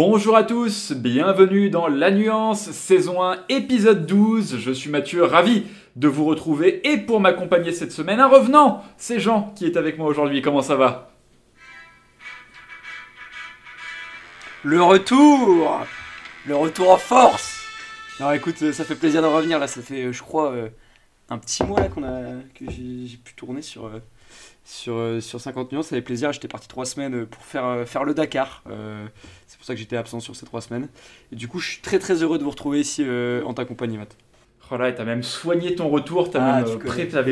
Bonjour à tous, bienvenue dans La Nuance, saison 1, épisode 12. Je suis Mathieu, ravi de vous retrouver et pour m'accompagner cette semaine, un revenant, c'est Jean qui est avec moi aujourd'hui. Comment ça va? Le retour Le retour en force Non écoute, ça fait plaisir de revenir là, ça fait je crois euh, un petit mois là qu'on a que j'ai pu tourner sur euh, sur, euh, sur 50 millions, ça fait plaisir. J'étais parti trois semaines pour faire, faire le Dakar. c'est pour ça que j'étais absent sur ces trois semaines. Et du coup, je suis très très heureux de vous retrouver ici en ta compagnie, Matt. Oh là, t'as même soigné ton retour, t'as ah,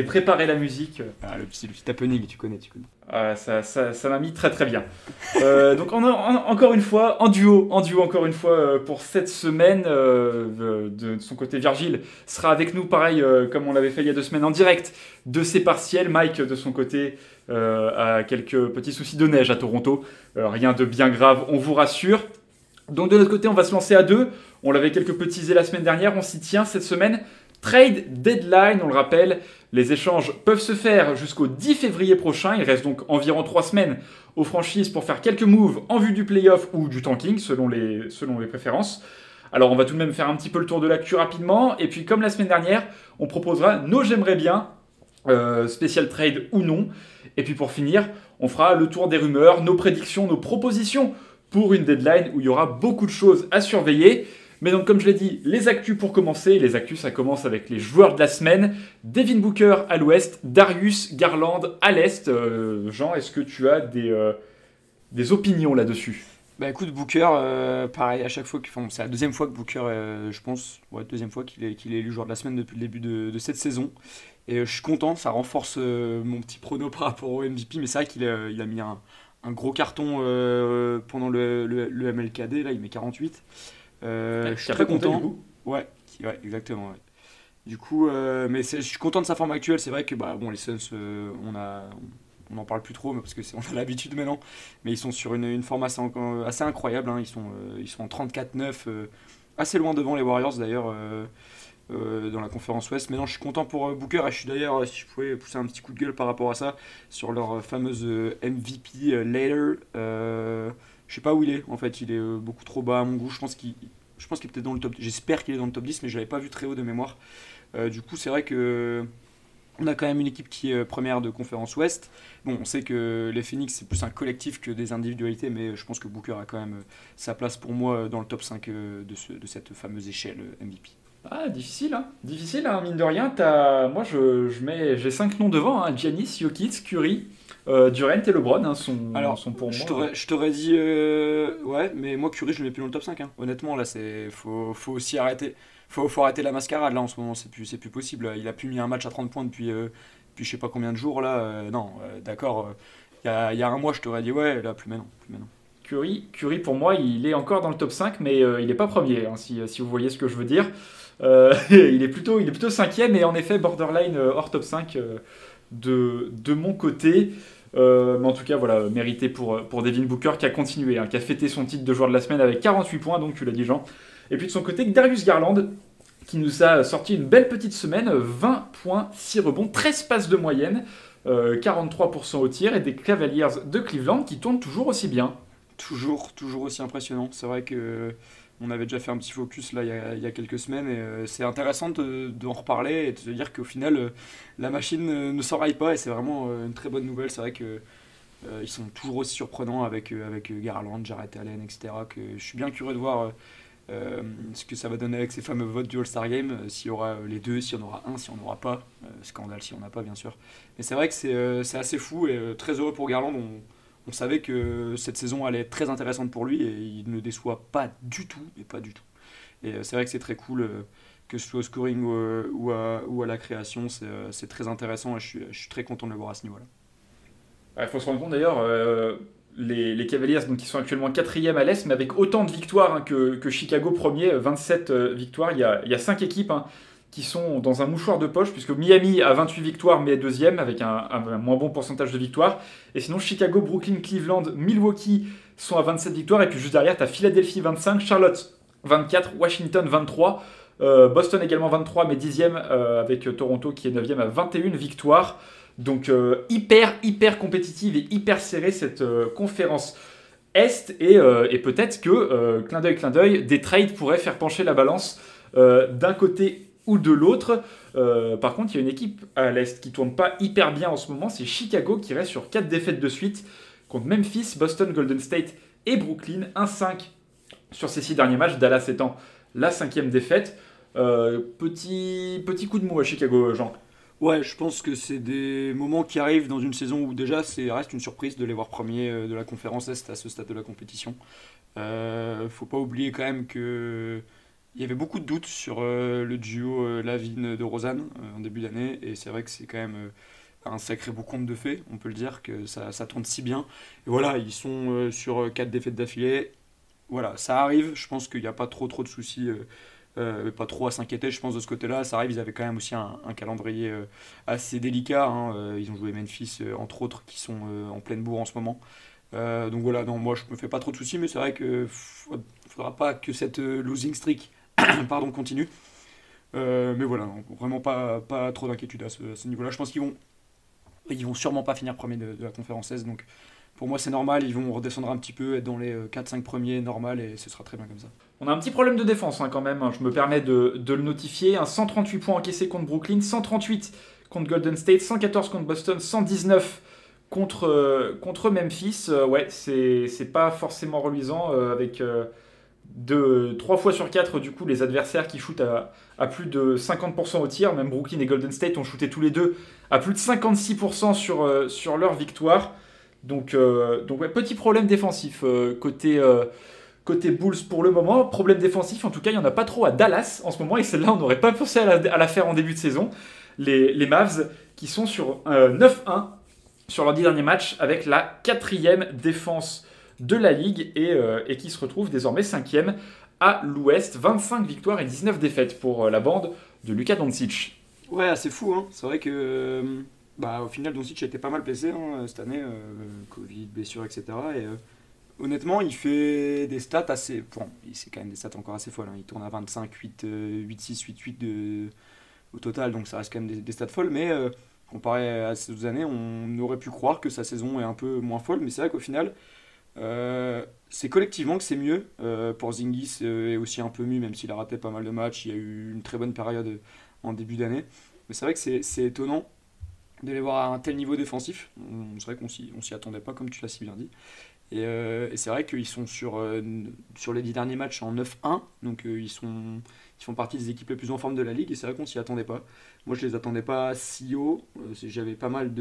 préparé la musique. Ah, le, petit, le petit happening, tu connais, tu connais. Ah, ça, ça, ça m'a mis très très bien. euh, donc on a, encore une fois, en duo, en duo encore une fois euh, pour cette semaine. Euh, de, son côté, Virgile sera avec nous, pareil euh, comme on l'avait fait il y a deux semaines en direct de ses partiels. Mike de son côté a quelques petits soucis de neige à Toronto. rien de bien grave, on vous rassure. Donc de notre côté, on va se lancer à deux. On l'avait quelque peu teasé la semaine dernière, on s'y tient cette semaine. Trade deadline, on le rappelle, les échanges peuvent se faire jusqu'au 10 février prochain. Il reste donc environ trois semaines aux franchises pour faire quelques moves en vue du playoff ou du tanking, selon les, selon les préférences. Alors on va tout de même faire un petit peu le tour de l'actu rapidement. Et puis comme la semaine dernière, on proposera nos j'aimerais bien, euh, spécial trade ou non. Et puis pour finir, on fera le tour des rumeurs, nos prédictions, nos propositions pour une deadline où il y aura beaucoup de choses à surveiller. Mais donc, comme je l'ai dit, les actus pour commencer. Les actus, ça commence avec les joueurs de la semaine. Devin Booker à l'ouest, Darius Garland à l'est. Euh, Jean, est-ce que tu as des, euh, des opinions là-dessus? Bah écoute, Booker, euh, pareil, à chaque fois, enfin, c'est la deuxième fois que Booker, je pense, ouais, deuxième fois qu'il est, qu'il est élu joueur de la semaine depuis le début de, cette saison. Et je suis content, ça renforce mon petit prono par rapport au MVP, mais c'est vrai qu'il a, mis un, un gros carton pendant le, le, le, MLKD, là il met 48. Euh, je suis très content. Du coup. Ouais, ouais, exactement. Du coup, euh, mais je suis content de sa forme actuelle. C'est vrai que bah, bon, les Suns, euh, on a, on n'en parle plus trop parce que on a l'habitude maintenant. Mais ils sont sur une, une forme assez, assez incroyable. Hein. Ils sont, ils sont en 34-9, assez loin devant les Warriors d'ailleurs. dans la conférence Ouest. Mais non, je suis content pour Booker et je suis d'ailleurs, si je pouvais pousser un petit coup de gueule par rapport à ça, sur leur fameuse MVP later. Je sais pas où il est, en fait, il est euh, beaucoup trop bas à mon goût. Je pense qu'il je est peut-être dans le top J'espère qu'il est dans le top 10, mais je l'avais pas vu très haut de mémoire. Euh, du coup, c'est vrai que on a quand même une équipe qui est euh, première de conférence Ouest. Bon, on sait que les Phoenix, c'est plus un collectif que des individualités, mais je pense que Booker a quand même sa place pour moi dans le top 5 de, de cette fameuse échelle MVP. Ah, difficile, hein. Difficile, hein, mine de rien. As... Moi, je, je mets... j'ai 5 noms devant hein. Giannis, Jokic, Curry, euh, Durant et LeBron hein, sont, Alors, sont pour moi. Je t'aurais dit. Euh, ouais, mais moi, Curry, je le mets plus dans le top 5. Hein. Honnêtement, là, c'est faut, faut aussi arrêter. Faut, faut arrêter la mascarade, là, en ce moment. C'est plus, plus possible. Il a plus mis un match à 30 points depuis, euh, depuis je sais pas combien de jours, là. Euh, non, d'accord. Il y a, y, a, un mois, je t'aurais dit, ouais, là, plus maintenant. Plus maintenant. Curry, Curry, pour moi, il est encore dans le top 5, mais il n'est pas premier, hein, si, si, vous voyez ce que je veux dire. il, est plutôt, il est plutôt cinquième, et en effet, borderline hors top 5 de, de mon côté. Euh, mais en tout cas, voilà, mérité pour, pour Devin Booker qui a continué, hein, qui a fêté son titre de joueur de la semaine avec 48 points, donc tu l'as dit Jean. Et puis de son côté, Darius Garland qui nous a sorti une belle petite semaine, 20 points, 6 rebonds, 13 passes de moyenne, 43% euh, au tir et des Cavaliers de Cleveland qui tournent toujours aussi bien. Toujours, toujours aussi impressionnant. C'est vrai que on avait déjà fait un petit focus là il y a, quelques semaines et euh, c'est intéressant d'en reparler et de se dire qu'au final euh, la machine ne s'enraille pas et c'est vraiment euh, une très bonne nouvelle. C'est vrai que ils sont toujours aussi surprenants avec, avec Garland, Jarrett Allen, etc. Que je suis bien curieux de voir ce que ça va donner avec ces fameux votes du All-Star Game, s'il y aura les deux, s'il y en aura un, s'il n'y en aura pas. scandale s'il n'y en a pas, bien sûr. Mais c'est vrai que c'est assez fou et très heureux pour Garland. On savait que cette saison allait être très intéressante pour lui et il ne déçoit pas du tout, mais pas du tout. Et euh, c'est vrai que c'est très cool, euh, que ce soit au scoring ou, à, ou à, la création, euh, c'est très intéressant et je suis, très content de le voir à ce niveau-là. Il faut se rendre compte d'ailleurs, les, Cavaliers donc, qui sont actuellement quatrième à l'Est, mais avec autant de victoires hein, que, que, Chicago premier, 27 victoires, il y a, il y a 5 équipes. Hein, qui sont dans un mouchoir de poche, puisque Miami a 28 victoires mais est deuxième avec un, moins bon pourcentage de victoires. Et sinon, Chicago, Brooklyn, Cleveland, Milwaukee sont à 27 victoires. Et puis juste derrière, tu as Philadelphie 25, Charlotte 24, Washington 23, euh, Boston également 23 mais 10e euh, avec Toronto qui est 9e à 21 victoires. Donc euh, hyper, hyper compétitive et hyper serrée cette conférence. Est et, peut-être que, clin d'œil, clin d'œil, des trades pourraient faire pencher la balance d'un côté ou de l'autre. par contre, il y a une équipe à l'Est qui tourne pas hyper bien en ce moment, c'est Chicago qui reste sur 4 défaites de suite contre Memphis, Boston, Golden State et Brooklyn. 1-5 sur ces 6 derniers matchs, Dallas étant la cinquième défaite. petit, petit coup de mou à Chicago, Jean. Ouais, je pense que c'est des moments qui arrivent dans une saison où déjà c'est reste une surprise de les voir premiers euh, de la conférence Est à ce stade de la compétition. Euh, faut pas oublier quand même que il y avait beaucoup de doutes sur euh, le duo euh, Lavine de Rosanne en début d'année et c'est vrai que c'est quand même un sacré beau compte de fait, on peut le dire que ça, tourne si bien. Et voilà, ils sont sur quatre défaites d'affilée. Voilà, ça arrive. Je pense qu'il n'y a pas trop trop de soucis euh, pas trop à s'inquiéter, je pense, de ce côté-là. Ça arrive, ils avaient quand même aussi un, calendrier euh, assez délicat. Hein. Euh, ils ont joué Memphis, entre autres, qui sont en pleine bourre en ce moment. donc voilà, non, moi je me fais pas trop de soucis, mais c'est vrai qu'il ne faudra pas que cette losing streak pardon, continue. mais voilà, vraiment pas, trop d'inquiétude à ce, niveau-là. Je pense qu'ils vont, ils vont sûrement pas finir premier de, la conférence S, donc pour moi c'est normal, ils vont redescendre un petit peu, être dans les 4-5 premiers, normal, et ce sera très bien comme ça. On a un petit problème de défense hein, quand même, hein. je me permets de, le notifier. Un 138 points encaissés contre Brooklyn, 138 contre Golden State, 114 contre Boston, 119 contre, euh, contre Memphis. Euh, ouais, c'est pas forcément reluisant euh, avec de, 3 fois sur 4 du coup les adversaires qui shootent à, plus de 50% au tir. Même Brooklyn et Golden State ont shooté tous les deux à plus de 56% sur, sur leur victoire. Donc, ouais, petit problème défensif côté Côté Bulls pour le moment, problème défensif, en tout cas, il n'y en a pas trop à Dallas en ce moment, et celle-là, on n'aurait pas pensé à la, faire en début de saison. Les, Mavs qui sont sur 9-1 euh, sur leur 10 derniers matchs, avec la quatrième défense de la ligue, euh, et, qui se retrouve désormais cinquième à l'ouest. 25 victoires et 19 défaites pour euh, la bande de Luka Doncic. Ouais, c'est fou, hein. c'est vrai que bah, au final, Doncic a été pas mal blessé hein, cette année, Covid, blessure, etc. Et honnêtement, il fait des stats assez. Bon, c'est quand même des stats encore assez folles. Hein. Il tourne à 25, 8, 8, 6, 8, 8 de... au total, donc ça reste quand même des, stats folles. Mais euh, comparé à ces autres années, on aurait pu croire que sa saison est un peu moins folle. Mais c'est vrai qu'au final, euh, c'est collectivement que c'est mieux. Euh, pour Zingis est aussi un peu mieux, même s'il a raté pas mal de matchs. Il y a eu une très bonne période en début d'année. Mais c'est vrai que c'est étonnant de les voir à un tel niveau défensif. C'est vrai qu'on s'y attendait pas, comme tu l'as si bien dit. Euh, et, c'est vrai qu'ils sont sur, euh, sur les dix derniers matchs en 9-1, donc euh, ils, sont, ils font partie des équipes les plus en forme de la ligue, et c'est vrai qu'on s'y attendait pas. Moi, je les attendais pas si haut. J'avais pas mal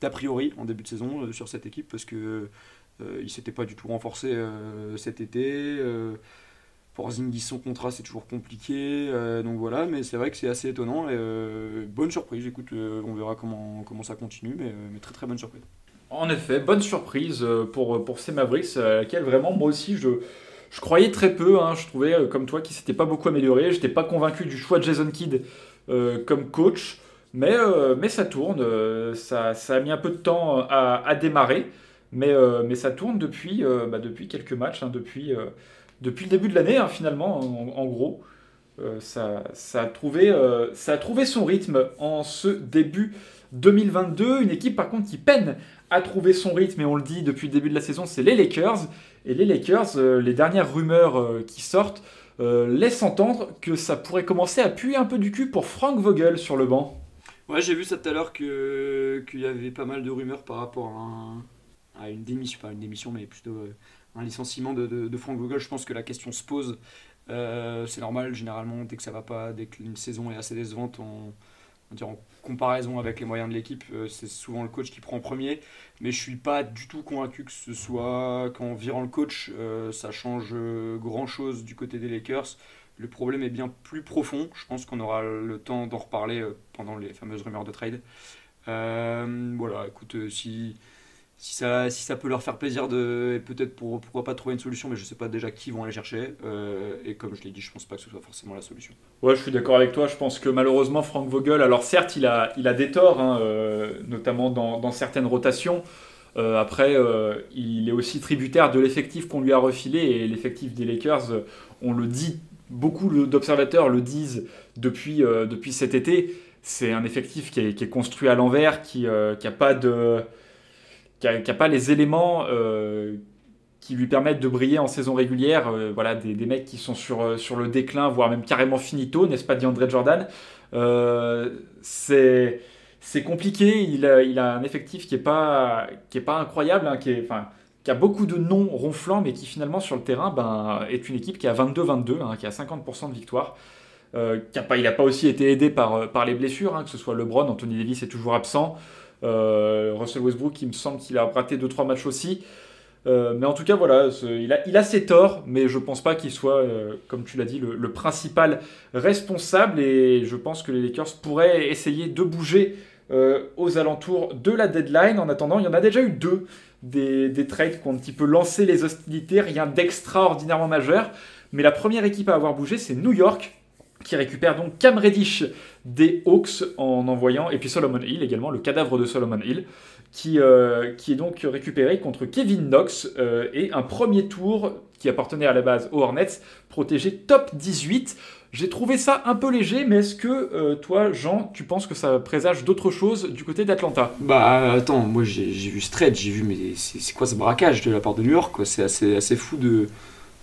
d'a priori en début de saison sur cette équipe, parce que ils s'étaient pas du tout renforcés cet été. pour Zingis, son contrat, c'est toujours compliqué. donc voilà, mais c'est vrai que c'est assez étonnant. Bonne surprise, écoute, on verra comment, ça continue, mais, très très bonne surprise. En effet, bonne surprise euh, pour, pour ces Mavericks, à laquelle vraiment moi aussi je, je croyais très peu. Hein. Je trouvais euh, comme toi qu'il s'était pas beaucoup amélioré. Je n'étais pas convaincu du choix de Jason Kidd euh, comme coach. Mais, mais ça tourne. Ça, ça, a mis un peu de temps à démarrer. Mais, mais ça tourne depuis, bah, depuis quelques matchs, hein, depuis, depuis le début de l'année hein, finalement, en, gros. ça, ça, a trouvé, ça a trouvé son rythme en ce début 2022. Une équipe par contre qui peine à trouver son rythme, et on le dit depuis le début de la saison, c'est les Lakers. Et les Lakers, euh, les dernières rumeurs euh, qui sortent, euh, laissent entendre que ça pourrait commencer à puer un peu du cul pour Frank Vogel sur le banc. Ouais, j'ai vu ça tout à l'heure qu'il y avait pas mal de rumeurs par rapport à, une démission, pas une démission, mais plutôt un licenciement de, de, Frank Vogel. Je pense que la question se pose. c'est normal, généralement, dès que ça va pas, dès qu'une saison est assez décevante, en comparaison avec les moyens de l'équipe, euh, c'est souvent le coach qui prend en premier. Mais je suis pas du tout convaincu que ce soit qu'en virant le coach, euh, ça change euh, grand chose du côté des Lakers. Le problème est bien plus profond. Je pense qu'on aura le temps d'en reparler pendant les fameuses rumeurs de trade. voilà, écoute, si si ça, si ça peut leur faire plaisir de peut-être pour, pourquoi pas trouver une solution mais je sais pas déjà qui vont aller chercher euh, et comme je l'ai dit je pense pas que ce soit forcément la solution. Ouais je suis d'accord avec toi. Je pense que malheureusement Frank Vogel alors certes il a, il a des torts hein, euh, notamment dans, certaines rotations. Euh, après il est aussi tributaire de l'effectif qu'on lui a refilé et l'effectif des Lakers on le dit beaucoup d'observateurs le disent depuis, depuis cet été. C'est un effectif qui est, qui est construit à l'envers qui n'a pas de qui n'a pas les éléments euh, qui lui permettent de briller en saison régulière. voilà, des, mecs qui sont sur, sur le déclin, voire même carrément finito, n'est-ce pas, DeAndre Jordan C'est c'est compliqué. Il a, a, un effectif qui n'est pas, qui est pas incroyable, hein, qui, est, enfin, qui a beaucoup de noms ronflants, mais qui finalement sur le terrain ben, est une équipe qui a 22-22, hein, qui a 50% de victoire. Euh, il n'a pas aussi été aidé par, euh, par les blessures, hein, que ce soit LeBron, Anthony Davis est toujours absent. Euh, Russell Westbrook, il me semble qu'il a raté 2-3 matchs aussi. mais en tout cas, voilà, il a, ses torts, mais je pense pas qu'il soit, comme tu l'as dit, le, principal responsable. Et je pense que les Lakers pourraient essayer de bouger euh, aux alentours de la deadline. En attendant, il y en a déjà eu deux des, trades qui ont un petit peu lancé les hostilités, rien d'extraordinairement majeur. Mais la première équipe à avoir bougé, c'est New York, qui récupère donc Cam Reddish des Hawks en envoyant, et puis Solomon Hill également, le cadavre de Solomon Hill, qui, euh, qui est donc récupéré contre Kevin Knox euh, et un premier tour qui appartenait à la base aux Hornets, protégé top 18. J'ai trouvé ça un peu léger, mais est-ce que euh, toi, Jean, tu penses que ça présage d'autres choses du côté d'Atlanta? Bah attends, moi j'ai vu trade, j'ai vu, mais c'est quoi ce braquage de la part de New York C'est assez, assez fou de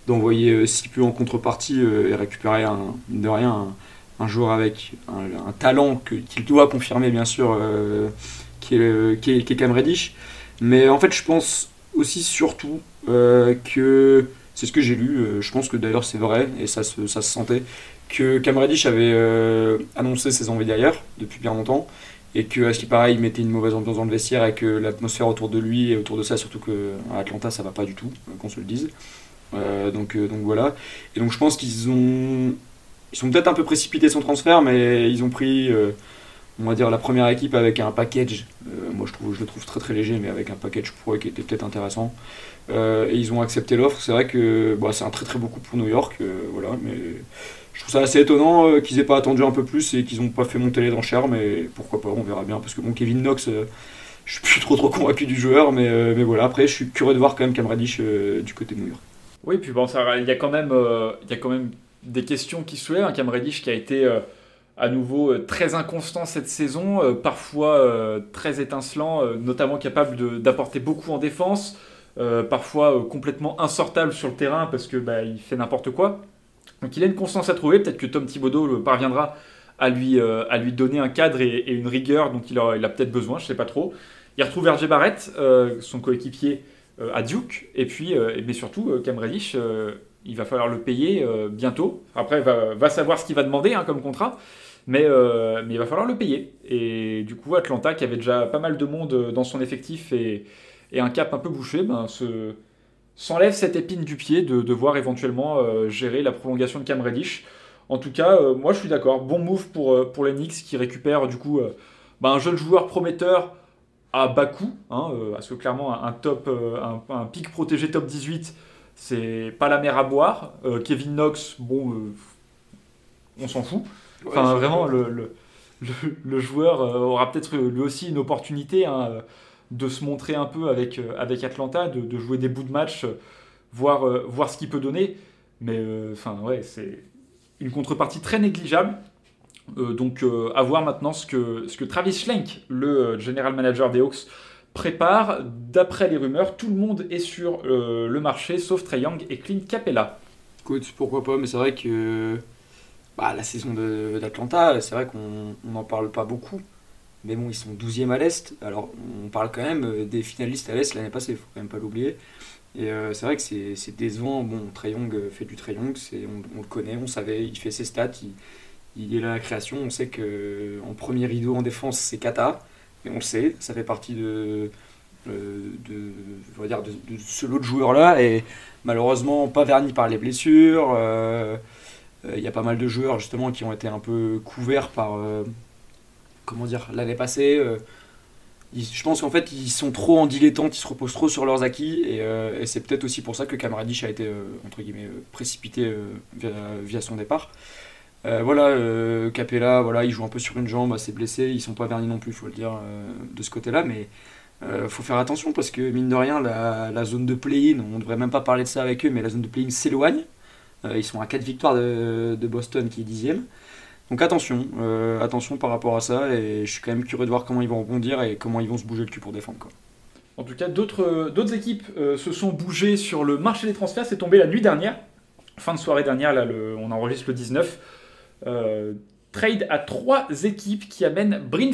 d'envoyer euh, si peu en contrepartie euh, et récupérer un, de rien un, joueur avec un, talent qu'il doit confirmer bien sûr, qui, est, qui, est, Cam Reddish. Mais en fait, je pense aussi surtout que c'est ce que j'ai lu, je pense que d'ailleurs c'est vrai et ça se, ça se sentait, que Cam Reddish avait euh, annoncé ses envies d'ailleurs depuis bien longtemps et que à ce qui paraît il mettait une mauvaise ambiance dans le vestiaire et que l'atmosphère autour de lui et autour de ça surtout qu'à Atlanta ça va pas du tout qu'on se le dise euh, donc, euh, donc voilà et donc je pense qu'ils ont ils sont peut-être un peu précipités son transfert mais ils ont pris on va dire la première équipe avec un package moi je trouve je le trouve très très léger mais avec un package pour qui était peut-être intéressant et ils ont accepté l'offre c'est vrai que bah, c'est un très très beau coup pour New York voilà mais je trouve ça assez étonnant euh, qu'ils aient pas attendu un peu plus et qu'ils n'ont pas fait monter les enchères, mais pourquoi pas, on verra bien. Parce que bon, Kevin Knox, euh, je suis plus trop trop convaincu du joueur, mais, euh, voilà, après je suis curieux de voir quand même Cam Reddish du côté de New York. Oui, puis bon, il y, a quand même, il y a quand même des questions qui soulèvent. Cam Reddish qui a été à nouveau très inconstant cette saison, parfois très étincelant, notamment capable d'apporter beaucoup en défense, parfois complètement insortable sur le terrain parce que bah, fait n'importe quoi. Donc il a une constance à trouver, peut-être que Tom Thibodeau parviendra à lui, euh, à lui donner un cadre et, une rigueur dont il a, a peut-être besoin, je ne sais pas trop. Il retrouve RJ Barrett, euh, son coéquipier euh, à Duke, et puis, mais surtout, Cam Reddish, il va falloir le payer bientôt. Après, va, va savoir ce qu'il va demander hein, comme contrat, mais, mais il va falloir le payer. Et du coup, Atlanta, qui avait déjà pas mal de monde dans son effectif et, et un cap un peu bouché, ben, se s'enlève cette épine du pied de devoir éventuellement euh, gérer la prolongation de Cam Reddish. En tout cas, euh, moi je suis d'accord. Bon move pour, euh, pour les Knicks qui récupèrent du coup bah, un jeune joueur prometteur à bas coût. Hein, parce que clairement, un, top, un, pic protégé top 18, c'est pas la mer à boire. Kevin Knox, bon, on s'en fout. Enfin, vraiment, le, le, joueur aura peut-être lui aussi une opportunité. Hein, de se montrer un peu avec, euh, avec Atlanta, de, jouer des bouts de match, euh, voir, euh, voir ce qu'il peut donner. Mais enfin, ouais, c'est une contrepartie très négligeable. Donc, à voir maintenant ce que, ce que Travis Schlenk, le general manager des Hawks, prépare. D'après les rumeurs, tout le monde est sur le marché, sauf Trey Young et Clint Capella. Écoute, pourquoi pas, mais c'est vrai que bah, la saison d'Atlanta, c'est vrai qu'on n'en parle pas beaucoup. Mais bon, ils sont 12e à l'Est. Alors, on parle quand même euh, des finalistes à l'Est l'année passée, il faut quand même pas l'oublier. Et euh, c'est vrai que c'est décevant. Bon, euh, fait du Trey Young, on, on, le connaît, on savait, il fait ses stats, est là à la création. On sait qu'en premier rideau en défense, c'est Kata, mais on le sait, ça fait partie de, de, dire de, ce lot de joueurs-là. Et malheureusement, pas verni par les blessures. Il y a pas mal de joueurs justement qui ont été un peu couverts par l'année passée, euh, je pense qu'en fait, ils sont trop en dilettante, ils se reposent trop sur leurs acquis, et, euh, c'est peut-être aussi pour ça que Cam a été, euh, entre guillemets, précipité via, son départ. Voilà, Capella, voilà, il joue un peu sur une jambe, assez blessé, ils sont pas vernis non plus, faut le dire, de ce côté-là, mais faut faire attention parce que, mine de rien, la, zone de play-in, on devrait même pas parler de ça avec eux, mais la zone de play-in s'éloigne. ils sont à 4 victoires de, Boston qui est dixième. Donc attention, euh, attention par rapport à ça, et je suis quand même curieux de voir comment ils vont rebondir et comment ils vont se bouger le cul pour défendre. Quoi. En tout cas, d'autres équipes se sont bougées sur le marché des transferts. C'est tombé la nuit dernière, fin de soirée dernière, là, on enregistre le 19. Trade à trois équipes qui amènent Bryn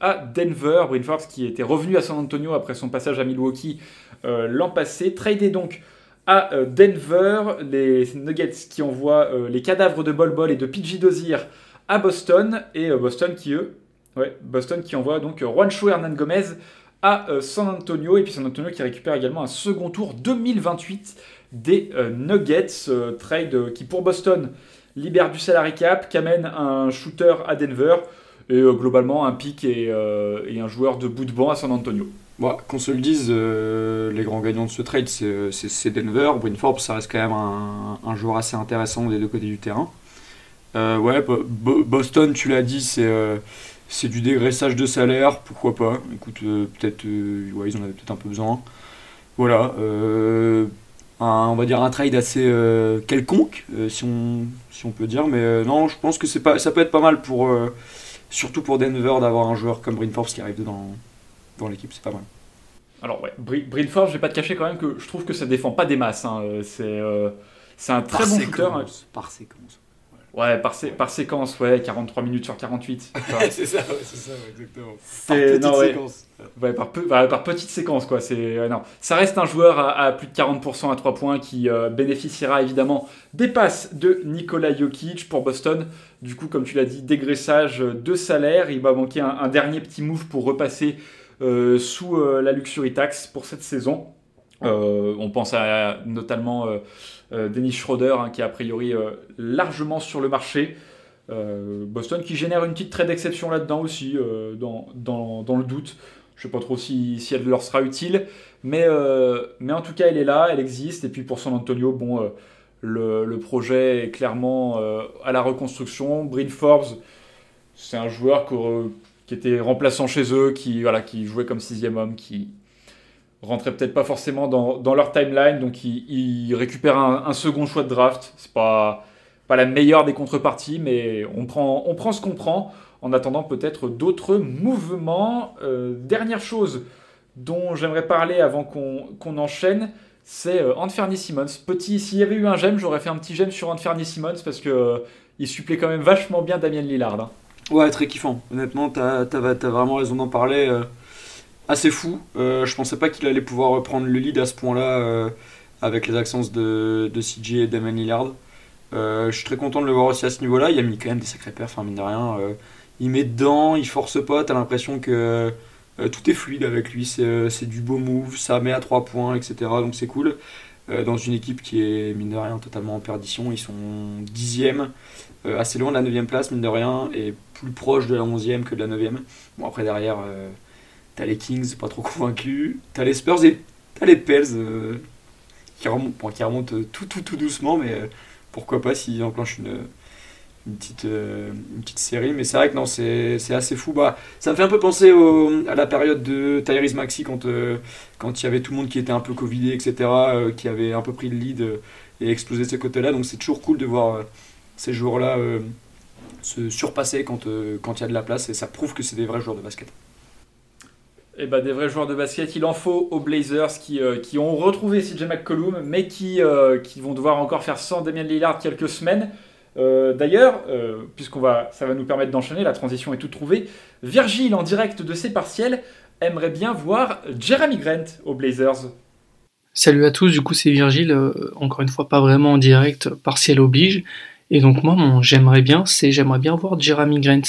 à Denver. Bryn qui était revenu à San Antonio après son passage à Milwaukee l'an passé. Tradé donc à euh, Denver, les Nuggets qui envoient euh, les cadavres de Bol Bol et de PG Dozier à Boston, et euh, Boston qui eux, Boston qui envoie donc Juancho Hernan Gomez à San Antonio, et puis San Antonio qui récupère également un second tour 2028 des Nuggets, trade qui pour Boston libère du salary cap, qui amène un shooter à Denver, et globalement un pick et, et, un joueur de bout de banc à San Antonio. Qu'on se le dise, euh, les grands gagnants de ce trade, c'est Denver. Bryn Forbes, ça reste quand même un, joueur assez intéressant des deux côtés du terrain. Euh, ouais, Boston, tu l'as dit, euh, c'est du dégraissage de salaire, pourquoi pas. Écoute, peut-être, ils en avaient peut-être un peu besoin. Voilà, on va dire un trade assez quelconque, si, on, si on peut dire, mais non, je pense que pas, ça peut être pas mal pour, surtout pour Denver d'avoir un joueur comme Forbes qui arrive dans dans l'équipe, c'est pas mal. Alors ouais, Brilford, je vais pas te cacher quand même que je trouve que ça défend pas des masses. Hein. Euh, c'est euh, c'est un très bon shooter. Par séquence. Ouais, par, par séquence, ouais, 43 minutes sur 48. c'est ça, c'est ça, exactement. Par petite séquence. Ouais, par, bah, par, petite séquence, quoi. C'est non. Ça reste un joueur à, plus de 40% à 3 points qui euh, bénéficiera évidemment des passes de Nikola Jokic pour Boston. Du coup, comme tu l'as dit, dégraissage de salaire. Il va manquer un, un dernier petit move pour repasser euh, sous euh, la luxury tax pour cette saison. Euh, on pense à notamment Dennis Schroeder hein, qui est a priori largement sur le marché. Boston qui génère une petite trade d'exception là-dedans aussi, dans, dans, le doute. Je ne sais pas trop si, si, elle leur sera utile, mais, mais en tout cas elle est là, elle existe. Et puis pour San Antonio, bon, le, le, projet est clairement à la reconstruction. Bryn Forbes, c'est un joueur que, qui était remplaçant chez eux, qui, voilà, qui jouait comme sixième homme, qui rentrait peut-être pas forcément dans, leur timeline, donc ils, récupèrent un, second choix de draft. C'est pas, pas la meilleure des contreparties, mais on prend, on prend ce qu'on prend en attendant peut-être d'autres mouvements. Euh, dernière chose dont j'aimerais parler avant qu'on enchaîne, c'est euh, Anthony Simmons. Petit, s'il y avait eu un gemme, j'aurais fait un petit gemme sur Anthony Simmons parce que euh, il supplée quand même vachement bien Damien Lillard. Hein. Ouais, très kiffant. Honnêtement, t'as as, vraiment raison d'en parler. Euh, assez fou. Euh, je pensais pas qu'il allait pouvoir reprendre le lead à ce point-là euh, avec les accents de, de CJ et Damon Lillard. je suis très content de le voir aussi à ce niveau-là. Il a mis quand même des sacrés perfs, enfin, mine de rien. il met dedans, il force pas. T'as l'impression que tout est fluide avec lui. C'est du beau move, ça met à 3 points, etc. Donc c'est cool. dans une équipe qui est, mine de rien, totalement en perdition. Ils sont dixième. Euh, assez loin de la 9 place, mine de rien, et plus proche de la 11e que de la 9e. Bon, après, derrière, euh, t'as les Kings, pas trop convaincus. T'as les Spurs et t'as les Pels euh, qui, remontent, qui remontent tout, tout, tout doucement, mais pourquoi pas s'ils enclenchent une, une, petite, une petite série. Mais c'est vrai que non, c'est assez fou. Bah, ça me fait un peu penser à la période de Tyrese Maxi quand quand il y avait tout le monde qui était un peu Covidé, etc., qui avait un peu pris le lead et explosé de ce côté-là. Donc c'est toujours cool de voir ces joueurs-là euh, se surpasser euh, quand il y a de la place et ça prouve que c'est des vrais joueurs de basket. Eh ben, des vrais joueurs de basket, il en faut aux Blazers qui, euh, qui ont retrouvé CJ McCollum, mais qui, qui vont devoir encore faire sans Damien Lillard quelques semaines. D'ailleurs, puisqu'on va, ça va nous permettre d'enchaîner, la transition est toute trouvée. Virgile, en direct de ses partiels, aimerait bien voir Jeremy Grant aux Blazers. Salut à tous, du coup c'est Virgile, encore une fois pas vraiment en direct, partiel oblige. Et donc moi, j'aimerais bien, c'est j'aimerais bien voir Jeremy Grant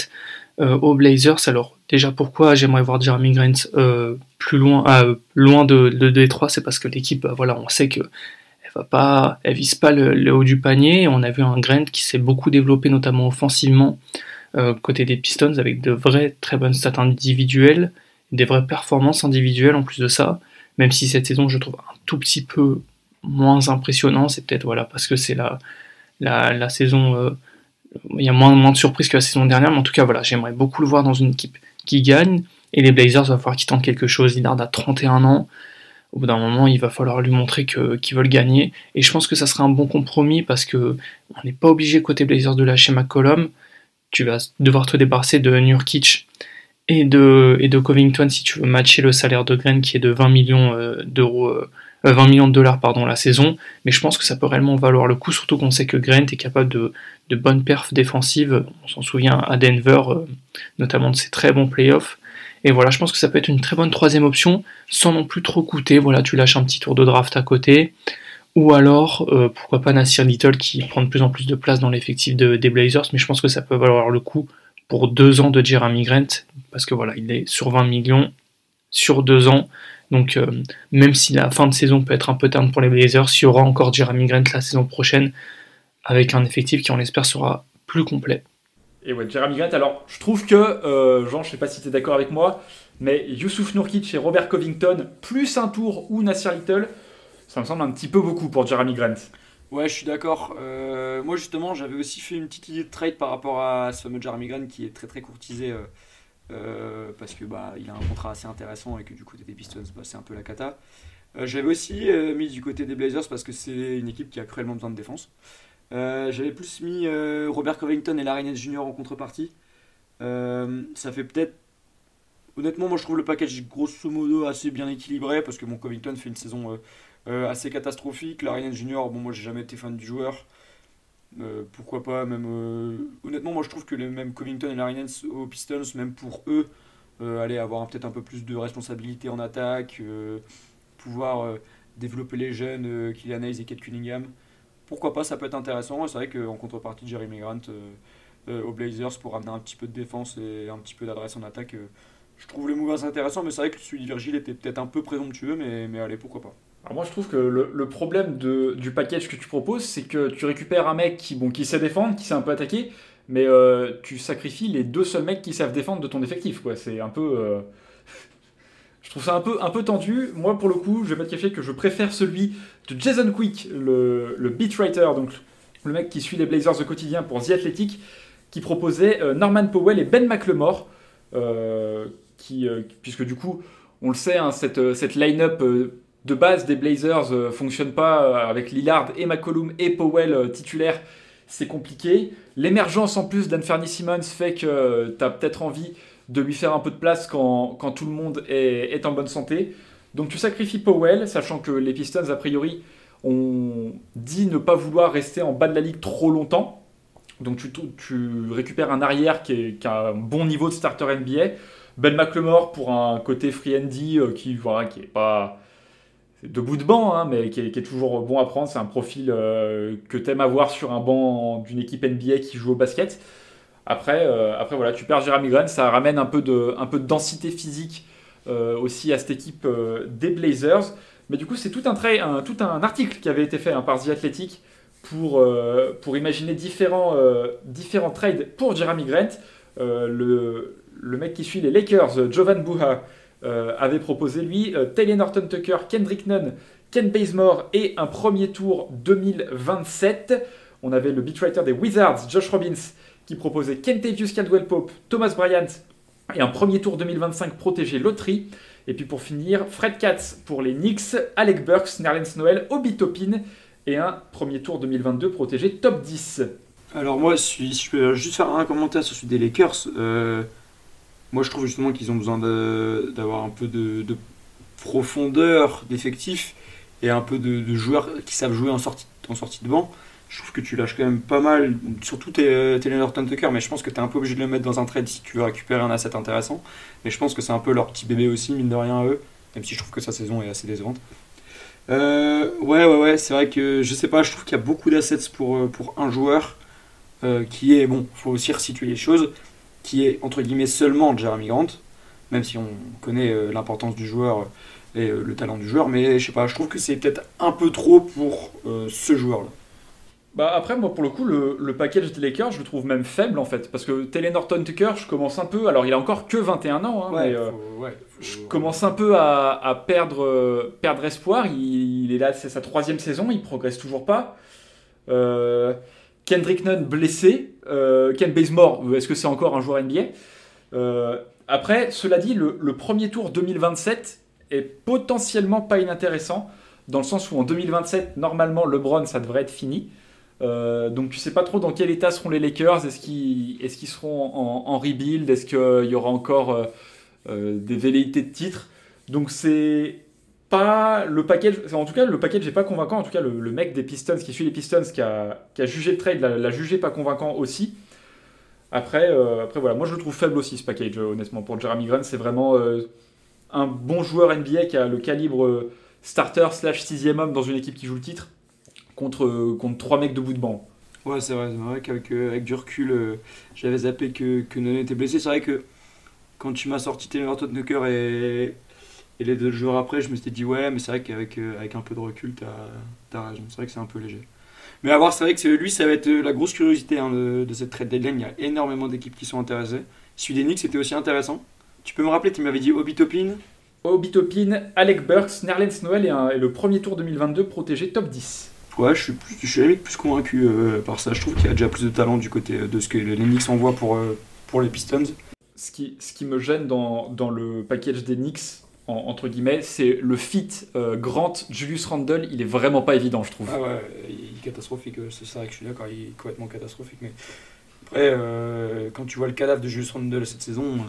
euh, aux Blazers. Alors déjà pourquoi j'aimerais voir Jeremy Grant euh, plus loin, euh, loin de, de Détroit, c'est parce que l'équipe, bah, voilà, on sait que elle va pas, elle vise pas le, haut du panier. On a vu un Grant qui s'est beaucoup développé, notamment offensivement, côté des Pistons, avec de vraies très bonnes stats individuelles, des vraies performances individuelles en plus de ça. Même si cette saison, je trouve un tout petit peu moins impressionnant, c'est peut-être voilà parce que c'est la la, saison. Euh, il y a moins, moins de surprises que la saison dernière, mais en tout cas, voilà, j'aimerais beaucoup le voir dans une équipe qui gagne. Et les Blazers, va falloir qu'ils tentent quelque chose. Lillard a 31 ans. Au bout d'un moment, il va falloir lui montrer qu'ils veulent gagner. Et je pense que ça sera un bon compromis parce que on n'est pas obligé côté Blazers de lâcher McCollum. Tu vas devoir te débarrasser de Nurkic et de, Covington si tu veux matcher le salaire de Grant qui est de 20 millions euh, d'euros. 20 millions de dollars pardon, la saison, mais je pense que ça peut réellement valoir le coup, surtout qu'on sait que Grant est capable de, de bonnes perfs défensives. On s'en souvient à Denver, notamment de ses très bons playoffs. Et voilà, je pense que ça peut être une très bonne troisième option, sans non plus trop coûter. Voilà, tu lâches un petit tour de draft à côté. Ou alors, euh, pourquoi pas Nasir Little qui prend de plus en plus de place dans l'effectif des Blazers, mais je pense que ça peut valoir le coup pour deux ans de Jeremy Grant, parce que voilà, il est sur 20 millions sur deux ans. Donc, euh, même si la fin de saison peut être un peu terne pour les Blazers, il y aura encore Jeremy Grant la saison prochaine, avec un effectif qui, on l'espère, sera plus complet. Et ouais, Jeremy Grant, alors je trouve que, euh, Jean, je sais pas si tu es d'accord avec moi, mais Youssouf Nourkic et Robert Covington, plus un tour ou Nasir Little, ça me semble un petit peu beaucoup pour Jeremy Grant. Ouais, je suis d'accord. Euh, moi, justement, j'avais aussi fait une petite idée de trade par rapport à ce fameux Jeremy Grant qui est très très courtisé euh, euh, parce que bah, il a un contrat assez intéressant et que du côté des Pistons, bah, c'est un peu la cata. j'avais aussi mis du côté des Blazers parce que c'est une équipe qui a cruellement besoin de défense. Euh, j'avais plus mis euh, Robert Covington et Larry Jr. en contrepartie. Euh, ça fait peut-être. Honnêtement, moi je trouve le package grosso modo assez bien équilibré parce que mon Covington fait une saison assez catastrophique. Larry Jr., bon, moi j'ai jamais été fan du joueur. Pourquoi pas, même. honnêtement, moi je trouve que les mêmes Covington et Larry aux Pistons, même pour eux, aller avoir peut-être un peu plus de responsabilité en attaque, pouvoir développer les jeunes, Kylian Hayes et Kate Cunningham pourquoi pas, ça peut être intéressant. C'est vrai qu'en contrepartie, Jeremy Grant euh, euh, aux Blazers pour amener un petit peu de défense et un petit peu d'adresse en attaque, euh, je trouve les mouvements intéressants. Mais c'est vrai que celui de Virgile était peut-être un peu présomptueux, mais, mais allez, pourquoi pas. Alors moi je trouve que le, problème du package que tu proposes, c'est que tu récupères un mec qui, bon, qui sait défendre, qui sait un peu attaquer, mais tu sacrifies les deux seuls mecs qui savent défendre de ton effectif. Quoi. C'est un peu... Je trouve ça un peu, un peu tendu. Moi, pour le coup, je vais pas te cacher que je préfère celui de Jason Quick, le, le beatwriter, donc le mec qui suit les Blazers au quotidien pour The Athletic, qui proposait euh, Norman Powell et Ben McLemore, euh, qui, euh, puisque du coup, on le sait, hein, cette, cette line-up de base des Blazers ne fonctionne pas avec Lillard et McCollum et Powell titulaires, c'est compliqué. L'émergence en plus d'Anferny Simmons fait que tu as peut-être envie de lui faire un peu de place quand, tout le monde est, en bonne santé. Donc tu sacrifies Powell, sachant que les Pistons, a priori, ont dit ne pas vouloir rester en bas de la ligue trop longtemps. Donc tu, tu récupères un arrière qui, a un bon niveau de starter NBA. Ben McLemore pour un côté free andy euh, qui voilà qui est pas debout de banc, hein, mais qui est, toujours bon à prendre. C'est un profil euh, que tu aimes avoir sur un banc d'une équipe NBA qui joue au basket. Après, euh, après voilà, tu perds Jeremy Grant, ça ramène un peu de, de densité physique euh, aussi à cette équipe des Blazers. Mais du coup, c'est tout un, article qui avait été fait hein, par The Athletic pour, imaginer différents, différents trades pour Jeremy Grant. Le, le, mec qui suit les Lakers, Jovan Buha, avait proposé lui Taylor Norton Tucker, Kendrick Nunn, Ken Bazemore et un premier tour 2027. On avait le beatwriter des Wizards, Josh Robbins, qui proposait Kentavious Caldwell Pope, Thomas Bryant et un premier tour 2025 protégé loterie. Et puis pour finir, Fred Katz pour les Knicks, Alec Burks, Nerlens Noël, Obi Topin et un premier tour 2022 protégé top 10. Alors moi, si je peux juste faire un commentaire sur celui des Lakers, euh, moi je trouve justement qu'ils ont besoin d'avoir un peu de, profondeur d'effectifs et un peu de, joueurs qui savent jouer en sortie, en sortie de banc je trouve que tu lâches quand même pas mal, surtout Taylor Norton Tucker, mais je pense que tu es un peu obligé de le mettre dans un trade si tu veux récupérer un asset intéressant. Mais je pense que c'est un peu leur petit bébé aussi, mine de rien, à eux, même si je trouve que sa saison est assez décevante. Euh, ouais, ouais, ouais, c'est vrai que je sais pas, je trouve qu'il y a beaucoup d'assets pour, euh, pour un joueur euh, qui est, bon, faut aussi resituer les choses, qui est entre guillemets seulement Jeremy Grant, même si on connaît l'importance du joueur et le talent du joueur, mais je sais pas, je trouve que c'est peut-être un peu trop pour ce joueur-là. Bah après, moi, pour le coup, le, package des Lakers, je le trouve même faible, en fait. Parce que Taylor Norton Tucker, je commence un peu... Alors, il a encore que 21 ans, hein, mais euh, je commence un peu à, perdre, perdre espoir. Il, est là, c'est sa troisième saison, il progresse toujours pas. Euh, Kendrick Nunn blessé. Euh, Ken Bazemore, est-ce que c'est encore un joueur NBA Après, cela dit, le, premier tour 2027 est potentiellement pas inintéressant, dans le sens où en 2027, normalement, LeBron, ça devrait être fini. donc tu sais pas trop dans quel état seront les Lakers. Est-ce qu'ils seront en, rebuild? Est-ce qu'il y aura encore des velléités de titre? Donc c'est pas le package. En tout cas, le package n'est pas convaincant. En tout cas, le, mec des Pistons qui suit les Pistons, qui a, jugé le trade, l'a jugé pas convaincant aussi. Après, après, voilà, moi je le trouve faible aussi ce package, honnêtement. Pour Jeremy Grant, c'est vraiment un bon joueur NBA qui a le calibre starter slash sixième homme dans une équipe qui joue le titre contre, contre trois mecs de bout de banc. Ouais, c'est vrai, c'est vrai qu'avec euh, avec du recul, euh, j'avais zappé que, que était blessé. C'est vrai que quand tu m'as sorti Taylor Tottenham et, et les deux joueurs après, je me suis dit, ouais, mais c'est vrai qu'avec euh, avec un peu de recul, t'as as raison. C'est vrai que c'est un peu léger. Mais à voir, c'est vrai que lui, ça va être la grosse curiosité hein, de, de, cette trade deadline. Il y a énormément d'équipes qui sont intéressées. Celui d'Enix était aussi intéressant. Tu peux me rappeler, tu m'avais dit Obi Topin Obitopin, Alec Burks, Nerlens Noel et, le premier tour 2022 protégé top 10. Ouais, je suis, plus, je suis plus convaincu euh, par ça. Je trouve qu'il y a déjà plus de talent du côté de ce que les Knicks envoient pour, euh, pour les Pistons. Ce qui, ce qui me gêne dans, dans le package des Entre guillemets, c'est le fit euh, Grant, Julius Randle, il est vraiment pas évident, je trouve. Ah ouais, il est catastrophique, c'est ça que je suis d'accord, il est complètement catastrophique. Mais après, quand tu vois le cadavre de Julius Randle cette saison,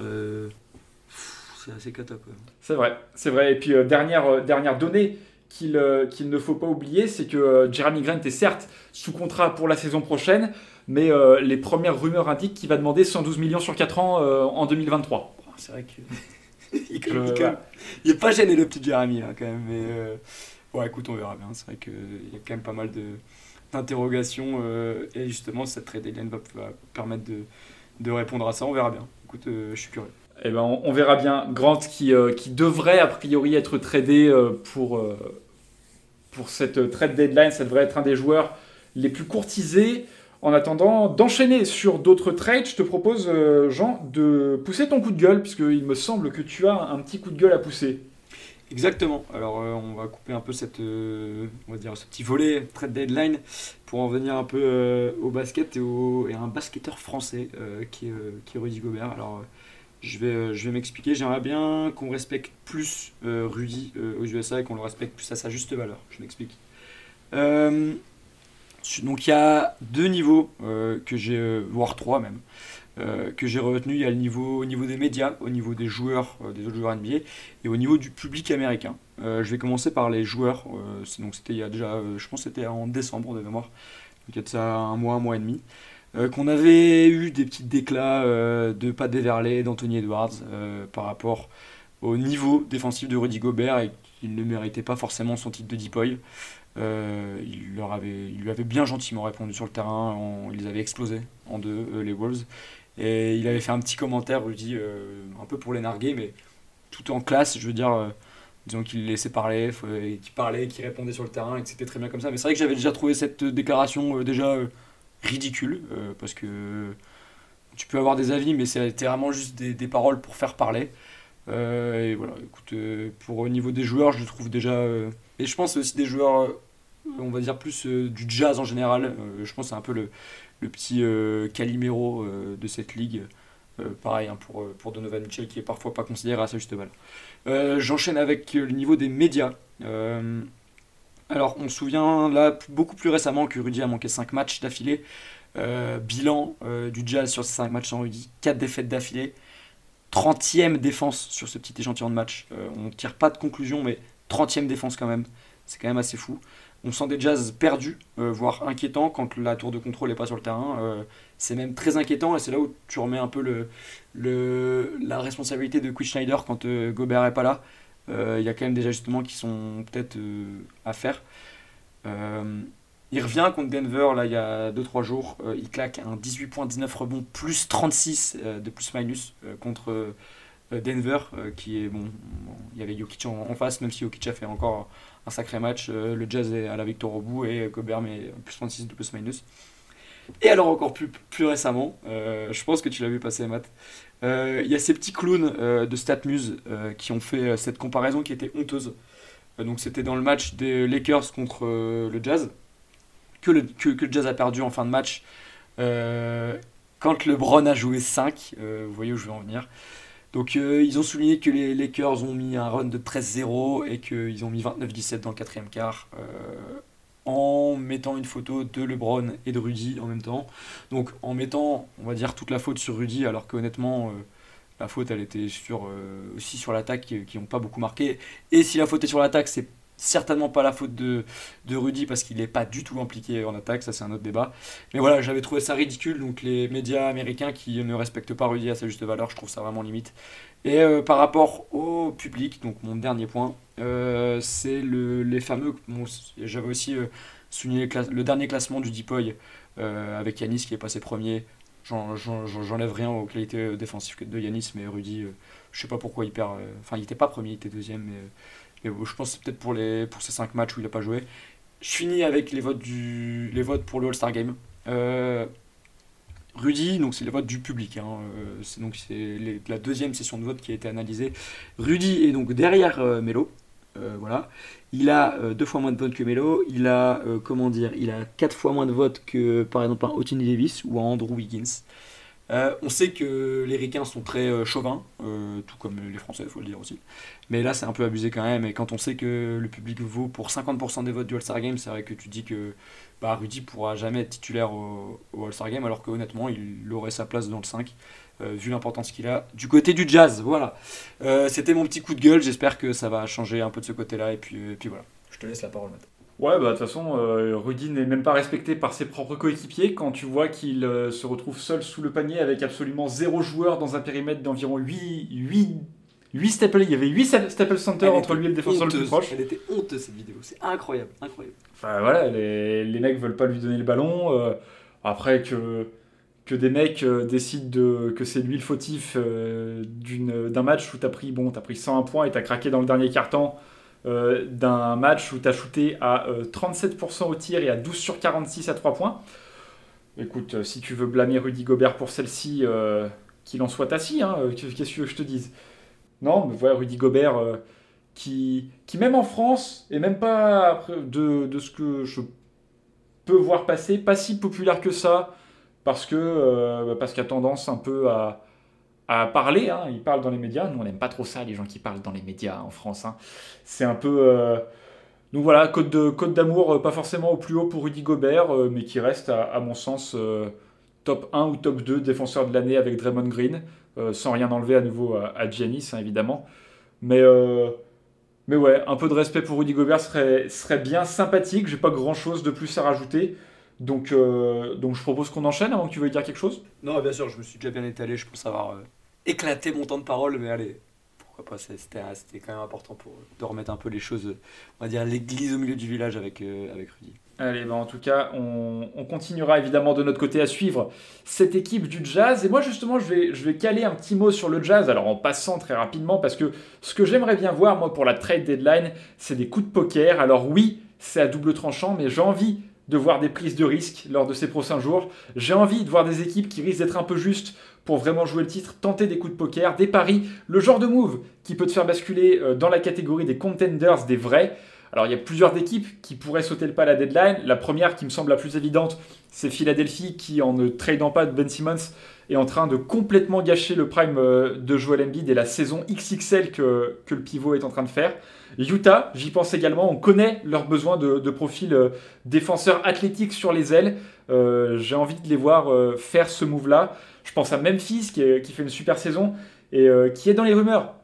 c'est assez cata. C'est vrai, c'est vrai. Et puis, euh, dernière, euh, dernière donnée qu'il euh, ne faut pas oublier, c'est que Jeremy Grant est certes sous contrat pour la saison prochaine, mais les premières rumeurs indiquent qu'il va demander 112 millions sur 4 ans en 2023. C'est vrai qu'il il, est pas gêné le petit Jeremy hein, quand même. Mais ouais, écoute, on verra bien. C'est vrai qu'il y a quand même pas mal d'interrogations et justement cette trade deadline va, permettre de, de, répondre à ça. On verra bien. Écoute, je suis curieux. Eh ben, on, verra bien. Grant qui, euh, qui, devrait a priori être tradé euh, pour, euh, pour cette trade deadline. Ça devrait être un des joueurs les plus courtisés. En attendant d'enchaîner sur d'autres trades, je te propose, Jean, de pousser ton coup de gueule, puisqu'il me semble que tu as un petit coup de gueule à pousser. Exactement. Alors, on va couper un peu cette, on va dire, ce petit volet trade deadline pour en venir un peu au basket et, un basketteur français qui, est, Rudy Gobert. Alors, je vais, euh, je vais m'expliquer. J'aimerais bien qu'on respecte plus euh, Rudy euh, aux USA et qu'on le respecte plus à sa juste valeur. Je m'explique. Donc il y a deux niveaux que j'ai, voire trois même, que j'ai retenu. Il y a le niveau au niveau des médias, au niveau des joueurs, des autres joueurs NBA, et au niveau du public américain. je vais commencer par les joueurs. donc c'était il y a déjà, je pense c'était en décembre de mémoire. Donc il y a de ça un mois, un mois et demi. Euh, qu'on avait eu des petits déclats euh, de Pat Beverley, d'Anthony Edwards euh, par rapport au niveau défensif de Rudy Gobert et qu'il ne méritait pas forcément son titre de Deepoy. il, leur avait, il lui avait bien gentiment répondu sur le terrain, il les avait explosés en deux, les Wolves. Et il avait fait un petit commentaire, Rudy, un peu pour les narguer, mais tout en classe, je veux dire disons qu'il laissait parler, qu'il parlait, qu'il répondait sur le terrain, et que c'était très bien comme ça. Mais c'est vrai que j'avais déjà trouvé cette déclaration déjà ridicule, euh, parce que tu peux avoir des avis, mais c'était vraiment juste des, paroles pour faire parler. Euh, et voilà, écoute, euh, pour au niveau des joueurs, je trouve déjà. Et je pense aussi des joueurs, on va dire plus du jazz en général. je pense c'est un peu le, petit Calimero de cette ligue. pareil hein, pour, pour Donovan Mitchell qui est parfois pas considéré à sa juste valeur. J'enchaîne avec le niveau des médias. Alors, on se souvient là beaucoup plus récemment que Rudy a manqué 5 matchs d'affilée. Euh, bilan euh, du Jazz sur ces 5 matchs sans Rudy 4 défaites d'affilée. 30e défense sur ce petit échantillon de match. Euh, on ne tire pas de conclusion, mais 30e défense quand même. C'est quand même assez fou. On sent des Jazz perdus, voire inquiétants quand la tour de contrôle n'est pas sur le terrain. c'est même très inquiétant et c'est là où tu remets un peu le, la responsabilité de Quinn Schneider quand Gobert n'est pas là. Euh, il y a quand même des ajustements qui sont peut-être euh, à faire. Euh, il revient contre Denver là il y a 2-3 jours. il claque un 18 points, 19 rebonds, plus 36 de plus-minus contre Denver, qui est bon, Il y avait Jokic en, face, même si Jokic fait encore un sacré match. le Jazz est à la victoire au bout et Gobert met plus 36 de plus-minus. Et alors encore plus, plus récemment, je pense que tu l'as vu passer Matt, euh, il y a ces petits clowns euh, de StatMuse euh, qui ont fait cette comparaison qui était honteuse. donc c'était dans le match des Lakers contre le Jazz, que le, que, le Jazz a perdu en fin de match. quand LeBron a joué 5, vous voyez où je veux en venir. Donc ils ont souligné que les Lakers ont mis un run de 13-0 et qu'ils ont mis 29-17 dans le quatrième quart en mettant une photo de LeBron et de Rudy en même temps. Donc en mettant, on va dire, toute la faute sur Rudy, alors qu'honnêtement, euh, la faute, elle était sur, euh, aussi sur l'attaque qui n'ont pas beaucoup marqué. Et si la faute est sur l'attaque, c'est certainement pas la faute de, de Rudy parce qu'il n'est pas du tout impliqué en attaque, ça c'est un autre débat. Mais voilà, j'avais trouvé ça ridicule, donc les médias américains qui ne respectent pas Rudy à sa juste valeur, je trouve ça vraiment limite. Et euh, par rapport au public, donc mon dernier point, euh, c'est le, les fameux. J'avais aussi euh, souligné le dernier classement du Deepoy avec Yanis qui est passé premier. J'enlève rien aux qualités défensives de Yanis, mais Rudy, je sais pas pourquoi il perd. Enfin, il était pas premier, il était deuxième, mais, je pense que c'est peut-être pour, les, pour ces 5 matchs où il n'a pas joué. Je finis avec les votes, du, les votes pour le All-Star Game. Rudy, donc c'est le vote du public, hein, euh, c'est donc c'est la deuxième session de vote qui a été analysée. Rudy est donc derrière euh, Melo, euh, voilà. Il a deux fois moins de votes que Melo, il a comment dire, il a quatre fois moins de votes que par exemple un Otini Davis ou Andrew Wiggins. On sait que les Ricains sont très chauvins, tout comme les Français, il faut le dire aussi. Mais là, c'est un peu abusé quand même. Et quand on sait que le public vaut pour 50% des votes du All-Star Game, c'est vrai que tu dis que bah, Rudy pourra jamais être titulaire au, All-Star Game, alors qu'honnêtement, il aurait sa place dans le 5, euh, vu l'importance qu'il a du côté du jazz. Voilà. Euh, c'était mon petit coup de gueule, j'espère que ça va changer un peu de ce côté-là, et puis voilà. Je te laisse la parole maintenant. Ouais, bah de toute façon, euh, Rudy n'est même pas respecté par ses propres coéquipiers quand tu vois qu'il se retrouve seul sous le panier avec absolument zéro joueur dans un périmètre d'environ 8, 8 8 Staples, il y avait 8 Staples Center entre lui et le défenseur le plus proche. Elle était honteuse cette vidéo, c'est incroyable, incroyable. Enfin voilà, les, les, mecs veulent pas lui donner le ballon. Euh, après que, que des mecs euh, décident de, que c'est lui le fautif euh, d'un match où t'as pris, bon, as pris 101 points et t'as craqué dans le dernier quart-temps. D'un match où tu as shooté à 37% au tir et à 12 sur 46 à 3 points. Écoute, si tu veux blâmer Rudy Gobert pour celle-ci, qu'il en soit assis, hein, qu'est-ce que je te dise? Non, mais voilà, Rudy Gobert, euh, qui, qui même en France, et même pas de, de, ce que je peux voir passer, pas si populaire que ça, parce que euh, parce qu'il a tendance un peu à, à parler, hein, il parle dans les médias, nous on n'aime pas trop ça, les gens qui parlent dans les médias en France. Hein. C'est un peu... Euh, donc voilà, code d'amour, pas forcément au plus haut pour Rudy Gobert, mais qui reste, à, mon sens, top 1 ou top 2 défenseur de l'année avec Draymond Green. Euh, sans rien enlever à nouveau à, Giannis, hein, évidemment. Mais, euh, mais ouais, un peu de respect pour Rudy Gobert serait, serait bien sympathique. J'ai pas grand chose de plus à rajouter. Donc, euh, donc je propose qu'on enchaîne avant que tu veuilles dire quelque chose. Non, bien sûr, je me suis déjà bien étalé. Je pense avoir éclaté mon temps de parole, mais allez, pourquoi pas C'était quand même important pour de remettre un peu les choses, on va dire l'église au milieu du village avec, avec Rudy. Allez, bah en tout cas, on, continuera évidemment de notre côté à suivre cette équipe du jazz. Et moi, justement, je vais, je vais caler un petit mot sur le jazz, alors en passant très rapidement, parce que ce que j'aimerais bien voir, moi, pour la trade deadline, c'est des coups de poker. Alors oui, c'est à double tranchant, mais j'ai envie de voir des prises de risques lors de ces prochains jours. J'ai envie de voir des équipes qui risquent d'être un peu justes pour vraiment jouer le titre, tenter des coups de poker, des paris, le genre de move qui peut te faire basculer euh, dans la catégorie des contenders, des vrais. Alors il y a plusieurs équipes qui pourraient sauter le pas à la deadline. La première qui me semble la plus évidente, c'est Philadelphie qui, en ne tradant pas de Ben Simmons, est en train de complètement gâcher le prime euh, de Joel Embiid et la saison XXL que, que le pivot est en train de faire. Utah, j'y pense également, on connaît leurs besoins de, de profil euh, défenseur athlétique sur les ailes. J'ai envie de les voir faire ce move-là. Je pense à Memphis qui, qui, fait une super saison et qui est dans les rumeurs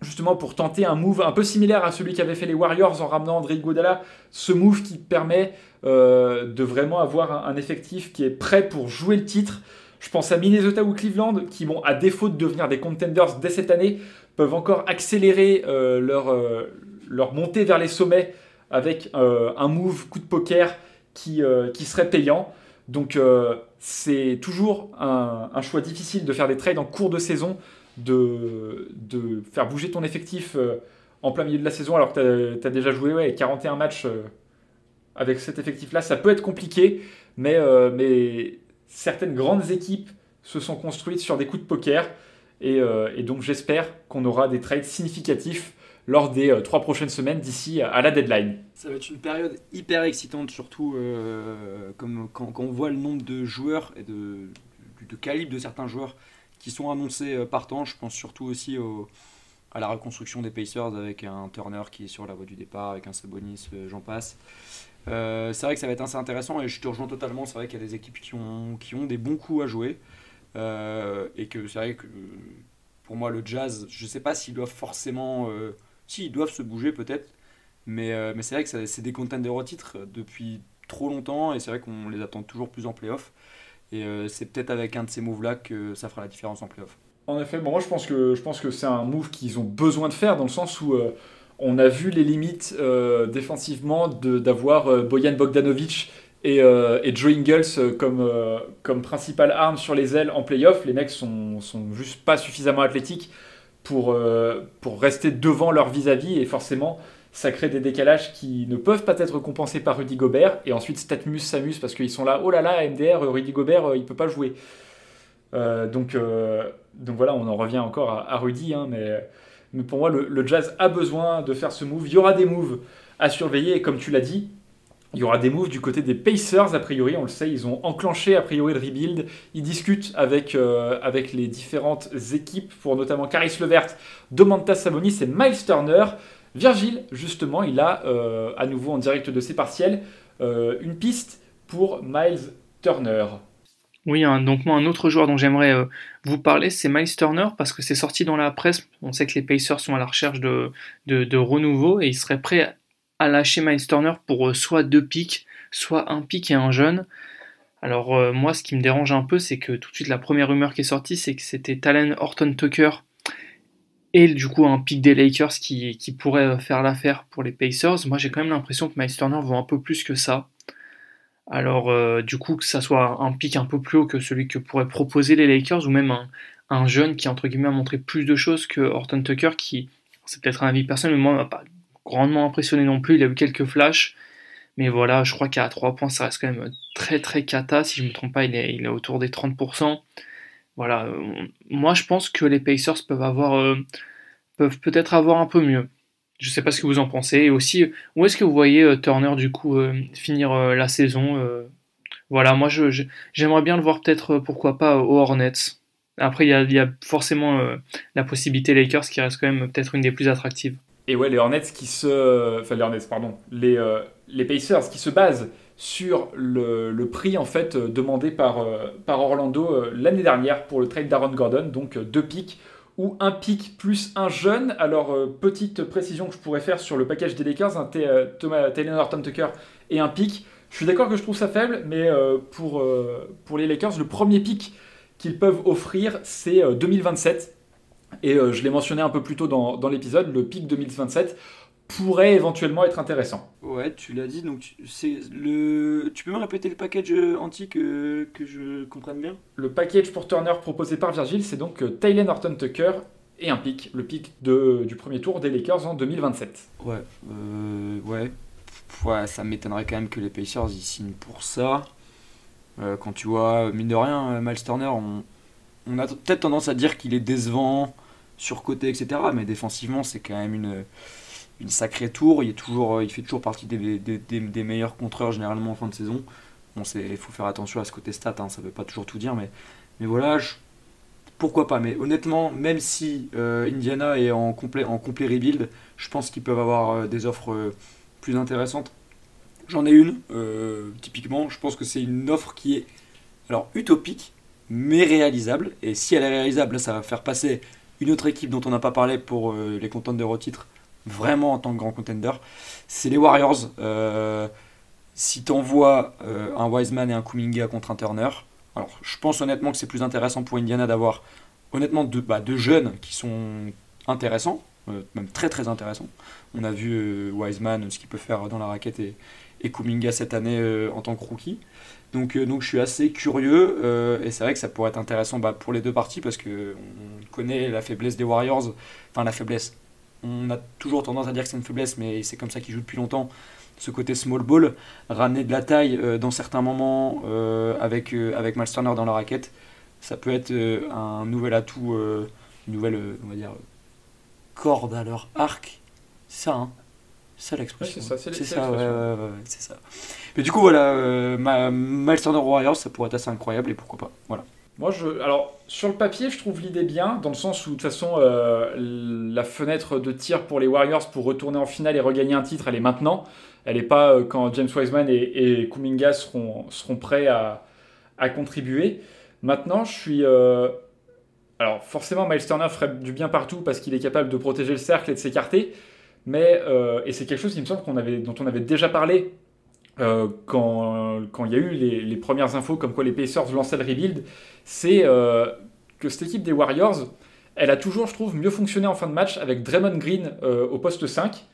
justement pour tenter un move un peu similaire à celui qu'avaient fait les Warriors en ramenant André Godala, ce move qui permet euh, de vraiment avoir un, effectif qui est prêt pour jouer le titre. Je pense à Minnesota ou Cleveland qui, bon, à défaut de devenir des contenders dès cette année, peuvent encore accélérer euh, leur, euh, leur montée vers les sommets avec un move coup de poker qui, qui serait payant. Donc c'est toujours un, choix difficile de faire des trades en cours de saison de, faire bouger ton effectif euh, en plein milieu de la saison alors que tu as, déjà joué ouais, 41 matchs euh, avec cet effectif-là. Ça peut être compliqué, mais, euh, mais certaines grandes équipes se sont construites sur des coups de poker. Et donc j'espère qu'on aura des trades significatifs lors des trois prochaines semaines d'ici à la deadline. Ça va être une période hyper excitante, surtout comme quand, on voit le nombre de joueurs et de, de calibre de certains joueurs qui sont annoncés euh, partant. Je pense surtout aussi à la reconstruction des Pacers avec un Turner qui est sur la voie du départ, avec un Sabonis, euh, j'en passe. c'est vrai que ça va être assez intéressant et je te rejoins totalement. C'est vrai qu'il y a des équipes qui ont, qui ont des bons coups à jouer. et que c'est vrai que pour moi, le jazz, je ne sais pas s'ils doivent forcément. Si, ils doivent se bouger peut-être. Mais, mais c'est vrai que c'est des contenders au titre depuis trop longtemps et c'est vrai qu'on les attend toujours plus en playoff. Et c'est peut-être avec un de ces moves-là que ça fera la différence en playoff. En effet, bon, moi je pense que, que c'est un move qu'ils ont besoin de faire dans le sens où euh, on a vu les limites euh, défensivement d'avoir euh, Boyan Bogdanovic et, et Joe Ingles comme, comme principale arme sur les ailes en playoff. Les mecs sont, sont juste pas suffisamment athlétiques pour, pour rester devant leur vis-à-vis et forcément ça crée des décalages qui ne peuvent pas être compensés par Rudy Gobert et ensuite Statmus s'amuse parce qu'ils sont là, oh là là, MDR, Rudy Gobert, il peut pas jouer. donc donc voilà, on en revient encore à, Rudy, hein, mais, mais, pour moi, le, Jazz a besoin de faire ce move. Il y aura des moves à surveiller, et comme tu l'as dit, il y aura des moves du côté des Pacers, a priori, on le sait, ils ont enclenché a priori le rebuild. Ils discutent avec, euh, les différentes équipes pour notamment Caris Levert, Domantas Sabonis et Miles Turner. Virgile, justement, il a euh, à nouveau en direct de ses partiels euh, une piste pour Miles Turner. Oui, donc moi, un autre joueur dont j'aimerais vous parler, c'est Miles Turner, parce que c'est sorti dans la presse. On sait que les Pacers sont à la recherche de, de, renouveau et ils seraient prêts à lâcher Miles Turner pour euh, soit deux pics, soit un pic et un jeune. Alors euh, moi, ce qui me dérange un peu, c'est que tout de suite, la première rumeur qui est sortie, c'est que c'était Talen Horton Tucker et du coup un pic des Lakers qui, pourrait faire l'affaire pour les Pacers. Moi, j'ai quand même l'impression que Miles Turner vaut un peu plus que ça. Alors, euh, du coup, que ça soit un pic un peu plus haut que celui que pourraient proposer les Lakers, ou même un, jeune qui, entre guillemets, a montré plus de choses que Horton Tucker, qui, c'est peut-être un avis personnel, mais moi, pas grandement impressionné non plus. Il a eu quelques flashs, mais voilà, je crois qu'à 3 points, ça reste quand même très très cata. Si je ne me trompe pas, il est, autour des 30%. Voilà, moi, je pense que les Pacers peuvent avoir. Euh, peuvent peut-être avoir un peu mieux. Je ne sais pas ce que vous en pensez. Et aussi, où est-ce que vous voyez euh, Turner du coup euh, finir la saison Voilà, moi j'aimerais bien le voir peut-être, pourquoi pas, aux Hornets. Après, il y, a, forcément la possibilité Lakers qui reste quand même peut-être une des plus attractives. Et ouais, les Hornets qui se. Enfin, les Hornets, pardon. Les, les Pacers qui se basent sur le, le, prix en fait demandé par, par Orlando l'année dernière pour le trade d'Aaron Gordon, donc deux pics ou un pic plus un jeune. Alors, euh, petite précision que je pourrais faire sur le package des Lakers, un euh, Thomas, Taylor Norton Tucker et un pic. Je suis d'accord que je trouve ça faible, mais euh, pour, pour les Lakers, le premier pic qu'ils peuvent offrir, c'est 2027. Et je l'ai mentionné un peu plus tôt dans, dans l'épisode, le pic 2027 pourrait éventuellement être intéressant. Ouais, tu l'as dit, donc c'est le. Tu peux me répéter le package euh, antique que, que je comprenne bien? Le package pour Turner proposé par Virgil, c'est donc euh, Taylor Norton Tucker et un pic, le pic de, du premier tour des Lakers en 2027. Ouais, euh, ouais. ouais ça m'étonnerait quand même que les Pacers signent pour ça. quand tu vois, mine de rien, Miles Turner, on, on a peut-être tendance à dire qu'il est décevant, surcoté, etc. Mais défensivement, c'est quand même une une sacrée tour. Il, est toujours, il fait toujours partie des, des, meilleurs contreurs généralement en fin de saison. Bon, il faut faire attention à ce côté stat, hein, ça ne veut pas toujours tout dire, mais, mais voilà, pourquoi pas. Mais honnêtement, même si euh, Indiana est en complet, en complet rebuild, je pense qu'ils peuvent avoir euh, des offres euh, plus intéressantes. J'en ai une, typiquement, je pense que c'est une offre qui est alors utopique, mais réalisable. Et si elle est réalisable, ça va faire passer une autre équipe dont on n'a pas parlé pour les contents de titre vraiment en tant que grand contender, c'est les Warriors. Euh, si tu envoies euh, un Wiseman et un Kuminga contre un Turner, alors je pense honnêtement que c'est plus intéressant pour Indiana d'avoir honnêtement deux, bah, deux, jeunes qui sont intéressants, euh, même très très intéressants. On a vu Wiseman, ce qu'il peut faire dans la raquette et, et Kuminga cette année en tant que rookie. Donc, donc je suis assez curieux et c'est vrai que ça pourrait être intéressant bah, pour les deux parties parce qu'on connaît la faiblesse des Warriors, enfin la faiblesse, on a toujours tendance à dire que c'est une faiblesse, mais c'est comme ça qu'il joue depuis longtemps. Ce côté small ball, ramener de la taille euh, dans certains moments euh, avec, euh, avec dans la raquette, ça peut être un nouvel atout, une nouvelle on va dire, corde à leur arc. C'est ça, hein c'est ça l'expression. c'est ça, c'est ça, c'est ça. Mais du coup, voilà, Miles Turner Warriors, ça pourrait être assez incroyable et pourquoi pas. Voilà. Moi, je, alors, sur le papier, je trouve l'idée bien, dans le sens où, de toute façon, euh, la fenêtre de tir pour les Warriors pour retourner en finale et regagner un titre, elle est maintenant. Elle n'est pas euh, quand James Wiseman et, et Kuminga seront, seront prêts à, à contribuer. Maintenant, je suis. Euh, alors, forcément, Miles Turner ferait du bien partout parce qu'il est capable de protéger le cercle et de s'écarter. Mais, et c'est quelque chose, il me semble, qu'on avait, dont on avait déjà parlé euh, quand, quand, il y a eu les, les, premières infos comme quoi les Pacers lançaient le rebuild, c'est euh, que cette équipe des Warriors, elle a toujours, je trouve, mieux fonctionné en fin de match avec Draymond Green euh, au poste 5.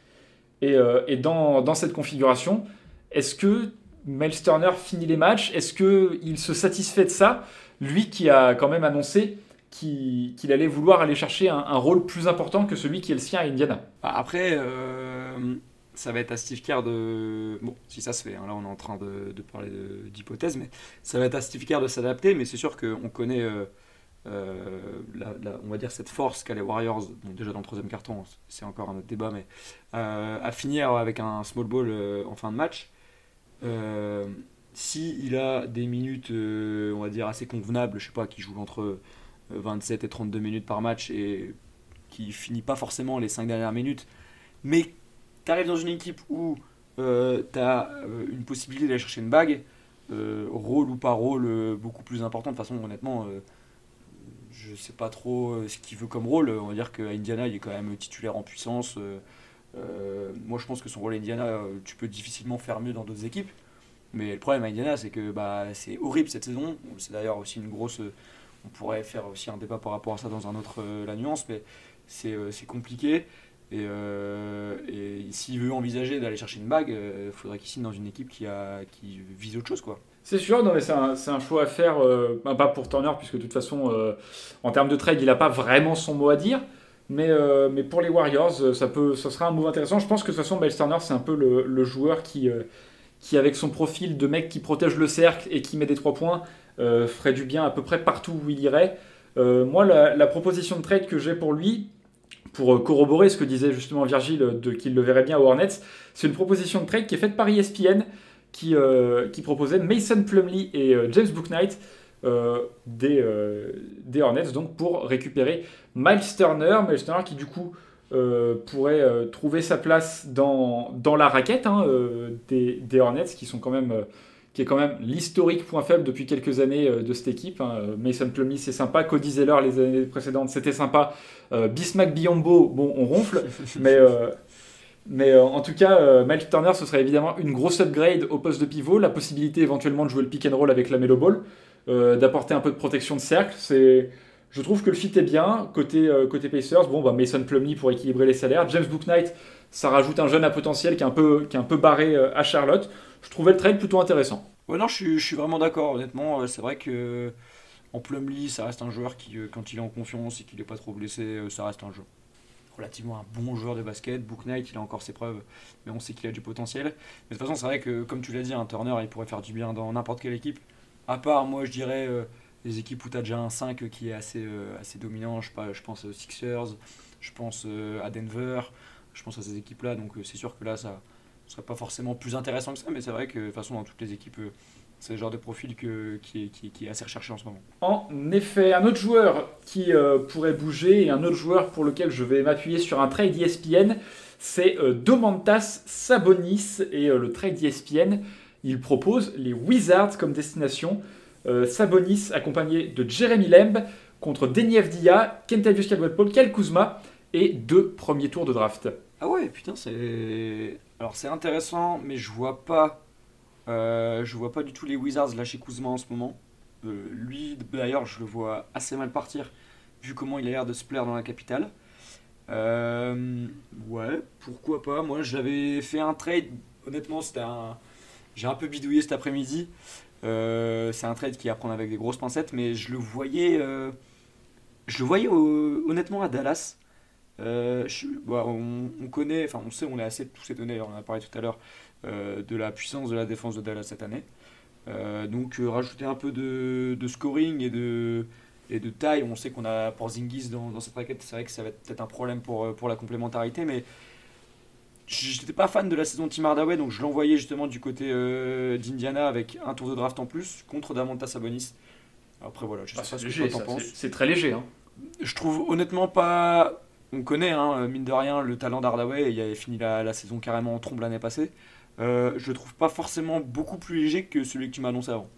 Et, et dans, dans, cette configuration, est-ce que Miles Turner finit les matchs? Est-ce qu'il se satisfait de ça? Lui qui a quand même annoncé qu'il allait vouloir aller chercher un, rôle plus important que celui qui est le sien à Indiana. Après, ça va être à Steve Kerr de. Bon, si ça se fait, hein, là on est en train de, parler d'hypothèse, mais ça va être à Steve Kerr de s'adapter, mais c'est sûr qu'on connaît, euh, euh, on va dire, cette force qu'a les Warriors, déjà dans le troisième carton, c'est encore un autre débat, mais euh, à finir avec un small ball en fin de match. si il a des minutes, on va dire, assez convenables, je sais pas, qui joue entre 27 et 32 minutes par match et qui finit pas forcément les 5 dernières minutes, mais tu arrives dans une équipe où euh, tu as euh, une possibilité d'aller chercher une bague, euh, rôle ou pas rôle beaucoup plus important. De toute façon, honnêtement, je sais pas trop ce qu'il veut comme rôle. On va dire qu'à Indiana, il est quand même titulaire en puissance. moi, je pense que son rôle à Indiana, tu peux difficilement faire mieux dans d'autres équipes. Mais le problème à Indiana, c'est que bah, c'est horrible cette saison. C'est d'ailleurs aussi une grosse. On pourrait faire aussi un débat par rapport à ça dans un autre La Nuance, mais c'est compliqué. Euh, et, s'il veut envisager d'aller chercher une bague, il euh, faudrait qu'il signe dans une équipe qui, a, qui vise autre chose. quoi. C'est sûr, mais c'est un, un, choix à faire, euh, pas pour Turner, puisque de toute façon, en termes de trade, il n'a pas vraiment son mot à dire. Mais, mais pour les Warriors, ça, peut, ça sera un move intéressant. Je pense que de toute façon, Miles Turner, c'est un peu le, le joueur qui, qui, avec son profil de mec qui protège le cercle et qui met des trois points, ferait du bien à peu près partout où il irait. moi, la, proposition de trade que j'ai pour lui, pour euh, corroborer ce que disait justement Virgile euh, qu'il le verrait bien aux Hornets, c'est une proposition de trade qui est faite par ESPN qui, euh, qui proposait Mason Plumlee et James Booknight des, des, Hornets donc pour récupérer Miles Turner, Miles Turner qui du coup pourrait trouver sa place dans, dans la raquette hein, des, des, Hornets qui sont quand même qui est quand même l'historique point faible depuis quelques années euh, de cette équipe. Hein. Mason Plumlee, c'est sympa. Cody Zeller, les années précédentes, c'était sympa. Euh, Bismack Biombo, bon, on ronfle. mais euh, mais en tout cas, Miles Turner, ce serait évidemment une grosse upgrade au poste de pivot. La possibilité éventuellement de jouer le pick and roll avec la Melo Ball, d'apporter un peu de protection de cercle. C'est je trouve que le fit est bien. Côté, côté Pacers, bon, bah Mason Plumlee pour équilibrer les salaires. James Booknight, ça rajoute un jeune à potentiel qui est un peu, qui est un peu barré à Charlotte je trouvais le trade plutôt intéressant. Ouais, non, je suis, vraiment d'accord, honnêtement. Euh, c'est vrai que en Plumlee, ça reste un joueur qui, euh, quand il est en confiance et qu'il n'est pas trop blessé, euh, ça reste un jeu relativement un bon joueur de basket. Book Knight, il a encore ses preuves, mais on sait qu'il a du potentiel. Mais de toute façon, c'est vrai que, comme tu l'as dit, un Turner, il pourrait faire du bien dans n'importe quelle équipe. À part, moi, je dirais, les équipes où tu as déjà un 5 qui est assez, assez dominant. Je, je pense aux Sixers, je pense à Denver, je pense à ces équipes-là. Donc, c'est sûr que là, ça, ce serait pas forcément plus intéressant que ça, mais c'est vrai que de toute façon, dans toutes les équipes, euh, c'est le genre de profil que, qui, est, qui, qui, est assez recherché en ce moment. En effet, un autre joueur qui euh, pourrait bouger et un autre joueur pour lequel je vais m'appuyer sur un trade ESPN, c'est euh, Domantas Sabonis. Et le trade ESPN, il propose les Wizards comme destination. Sabonis accompagné de Jeremy Lamb contre Denny Dia, Kentavious Caldwell-Pope, Kel Kuzma et deux premiers tours de draft. Ah ouais, putain, c'est alors c'est intéressant, mais je vois pas, euh, je vois pas du tout les Wizards lâcher Kuzma en ce moment. Euh, lui, d'ailleurs, je le vois assez mal partir, vu comment il a l'air de se plaire dans la capitale. Euh, ouais, pourquoi pas. Moi, j'avais fait un trade. Honnêtement, c'était un. J'ai un peu bidouillé cet après-midi. c'est un trade qui est à prendre avec des grosses pincettes, mais je le voyais. je le voyais honnêtement à Dallas. Euh, bah, on, connaît, enfin on sait, on est assez tous étonnés, on en a parlé tout à l'heure, euh, de la puissance de la défense de Dallas cette année. Euh, donc rajouter un peu de, scoring et de, et de taille, on sait qu'on a Porzingis dans, dans cette raquette, c'est vrai que ça va être peut-être un problème pour, pour la complémentarité, mais j'étais pas fan de la saison Tim Hardaway, donc je l'envoyais justement du côté d'Indiana avec un tour de draft en plus contre Damanta Sabonis. Après, voilà, je sais Ah, pas ce que toi t'en penses. c'est- c'est très léger. Hein. Je trouve honnêtement pas. On connaît, hein, mine de rien, le talent d'Hardaway. Il avait fini la, la saison carrément en trombe l'année passée. Euh, je le trouve pas forcément beaucoup plus léger que celui que tu m'as annoncé avant.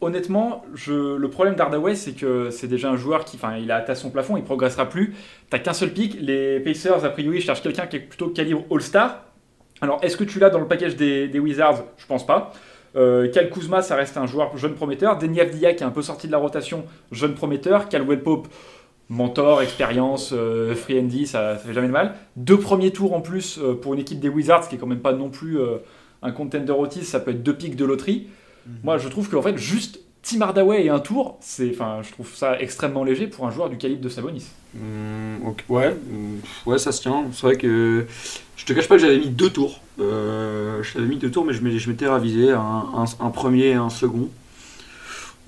Honnêtement. Je, le problème d'Hardaway, c'est que c'est déjà un joueur qui, enfin, il a atteint son plafond, il progressera plus. T'as qu'un seul pic. Les Pacers, a priori, cherchent quelqu'un qui est plutôt calibre All-Star. Alors, est-ce que tu l'as dans le package des, Wizards? Je pense pas. Euh, Cal Kuzma, ça reste un joueur jeune prometteur. Denis Avdia, qui est un peu sorti de la rotation, jeune prometteur. Caldwell Pope, mentor, expérience, euh, free handy, ça, ça fait jamais de mal. Deux premiers tours en plus euh, pour une équipe des Wizards, qui est quand même pas non plus euh, un contender Otis, ça peut être deux pics de loterie. Mhm. Moi, je trouve qu'en fait, juste Tim Hardaway et un tour, c'est, enfin, je trouve ça extrêmement léger pour un joueur du calibre de Sabonis. Ok, ouais, hum, ouais, ça se tient. C'est vrai que je te cache pas que j'avais mis deux tours. Euh, je t'avais mis deux tours, mais je m'étais ravisé un, un- un premier et un second.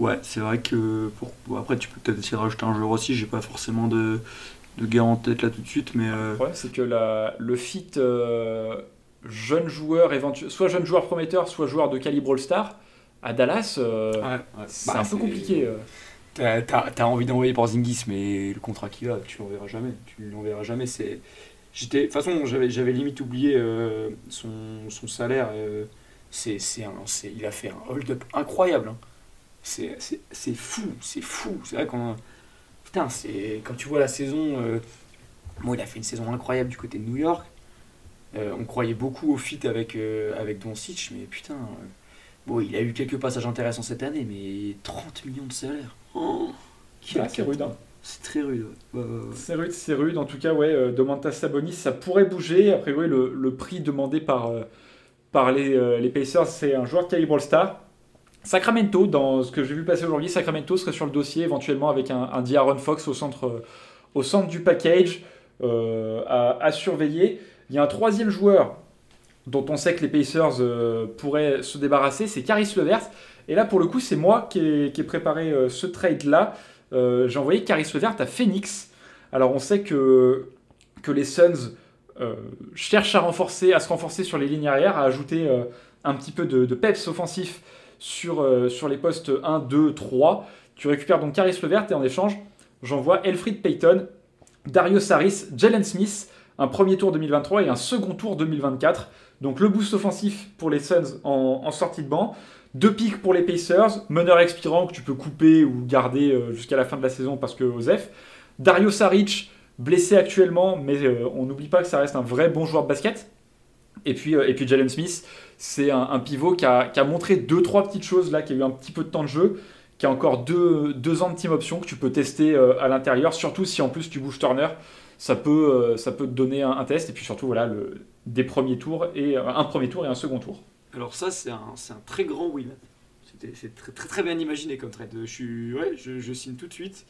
Ouais, c'est vrai que pour, bon, après tu peux peut-être essayer de rajouter un joueur aussi. J'ai pas forcément de, de gars en tête là tout de suite, mais euh, Le problème, c'est que la, le fit euh, jeune joueur, éventu- soit jeune joueur prometteur, soit joueur de calibre All-Star, à Dallas, euh, ouais, ouais. c'est Bah, un peu compliqué. T'as, envie d'envoyer Porzingis, mais le contrat qu'il a, tu l'enverras jamais. Tu l'enverras jamais. C'est... J'étais... De toute façon, j'avais, j'avais limite oublié euh, son, son salaire. euh, c'est, c'est un, c'est, il a fait un hold-up incroyable. hein. C'est, fou, c'est fou. C'est vrai qu'on... Putain, c'est... quand tu vois la saison... euh, Bon, il a fait une saison incroyable du côté de New York. Euh, on croyait beaucoup au fit avec, euh, avec Doncic, mais putain... euh, Bon, il a eu quelques passages intéressants cette année, mais 30 millions de salaire. Oh, Ah, c'est rude. hein. C'est très rude. ouais. Ouais, ouais, ouais. C'est rude, c'est rude. En tout cas, ouais, Domantas Sabonis, ça pourrait bouger. Après, oui, le, le prix demandé par, par les, les Pacers, c'est un joueur calibre All-Star. Sacramento, dans ce que j'ai vu passer aujourd'hui, Sacramento serait sur le dossier éventuellement avec un, un D'Aaron Fox au centre, euh, au centre du package euh, à, surveiller. Il y a un troisième joueur dont on sait que les Pacers euh, pourraient se débarrasser, c'est Caris Levert. Et là, pour le coup, c'est moi qui ai, préparé ce trade-là. J'ai envoyé Caris Levert à Phoenix. Alors, on sait que, que les Suns cherchent à, renforcer, à se renforcer sur les lignes arrière, à ajouter un petit peu de, de peps offensif sur, euh, sur les postes 1, 2, 3. Tu récupères donc Caris Levert et en échange, j'envoie Elfrid Payton, Dario Saris, Jalen Smith, un premier tour 2023 et un second tour 2024. Donc le boost offensif pour les Suns en, sortie de banc. Deux pics pour les Pacers, meneur expirant que tu peux couper ou garder euh, jusqu'à la fin de la saison parce que Osef. Dario Saric, blessé actuellement, mais euh, on n'oublie pas que ça reste un vrai bon joueur de basket. Et puis Jalen Smith, c'est un, pivot qui a, montré deux, trois petites choses là, qui a eu un petit peu de temps de jeu, qui a encore deux, deux ans de team option que tu peux tester euh, à l'intérieur, surtout si en plus tu bouges Turner, ça peut, euh, ça peut te donner un, test. Et puis surtout, voilà, le, des premiers tours, et euh, un premier tour et un second tour. Alors ça, c'est un, un très grand win. C'est très, très bien imaginé comme trade. Je, suis, ouais, je, signe tout de suite.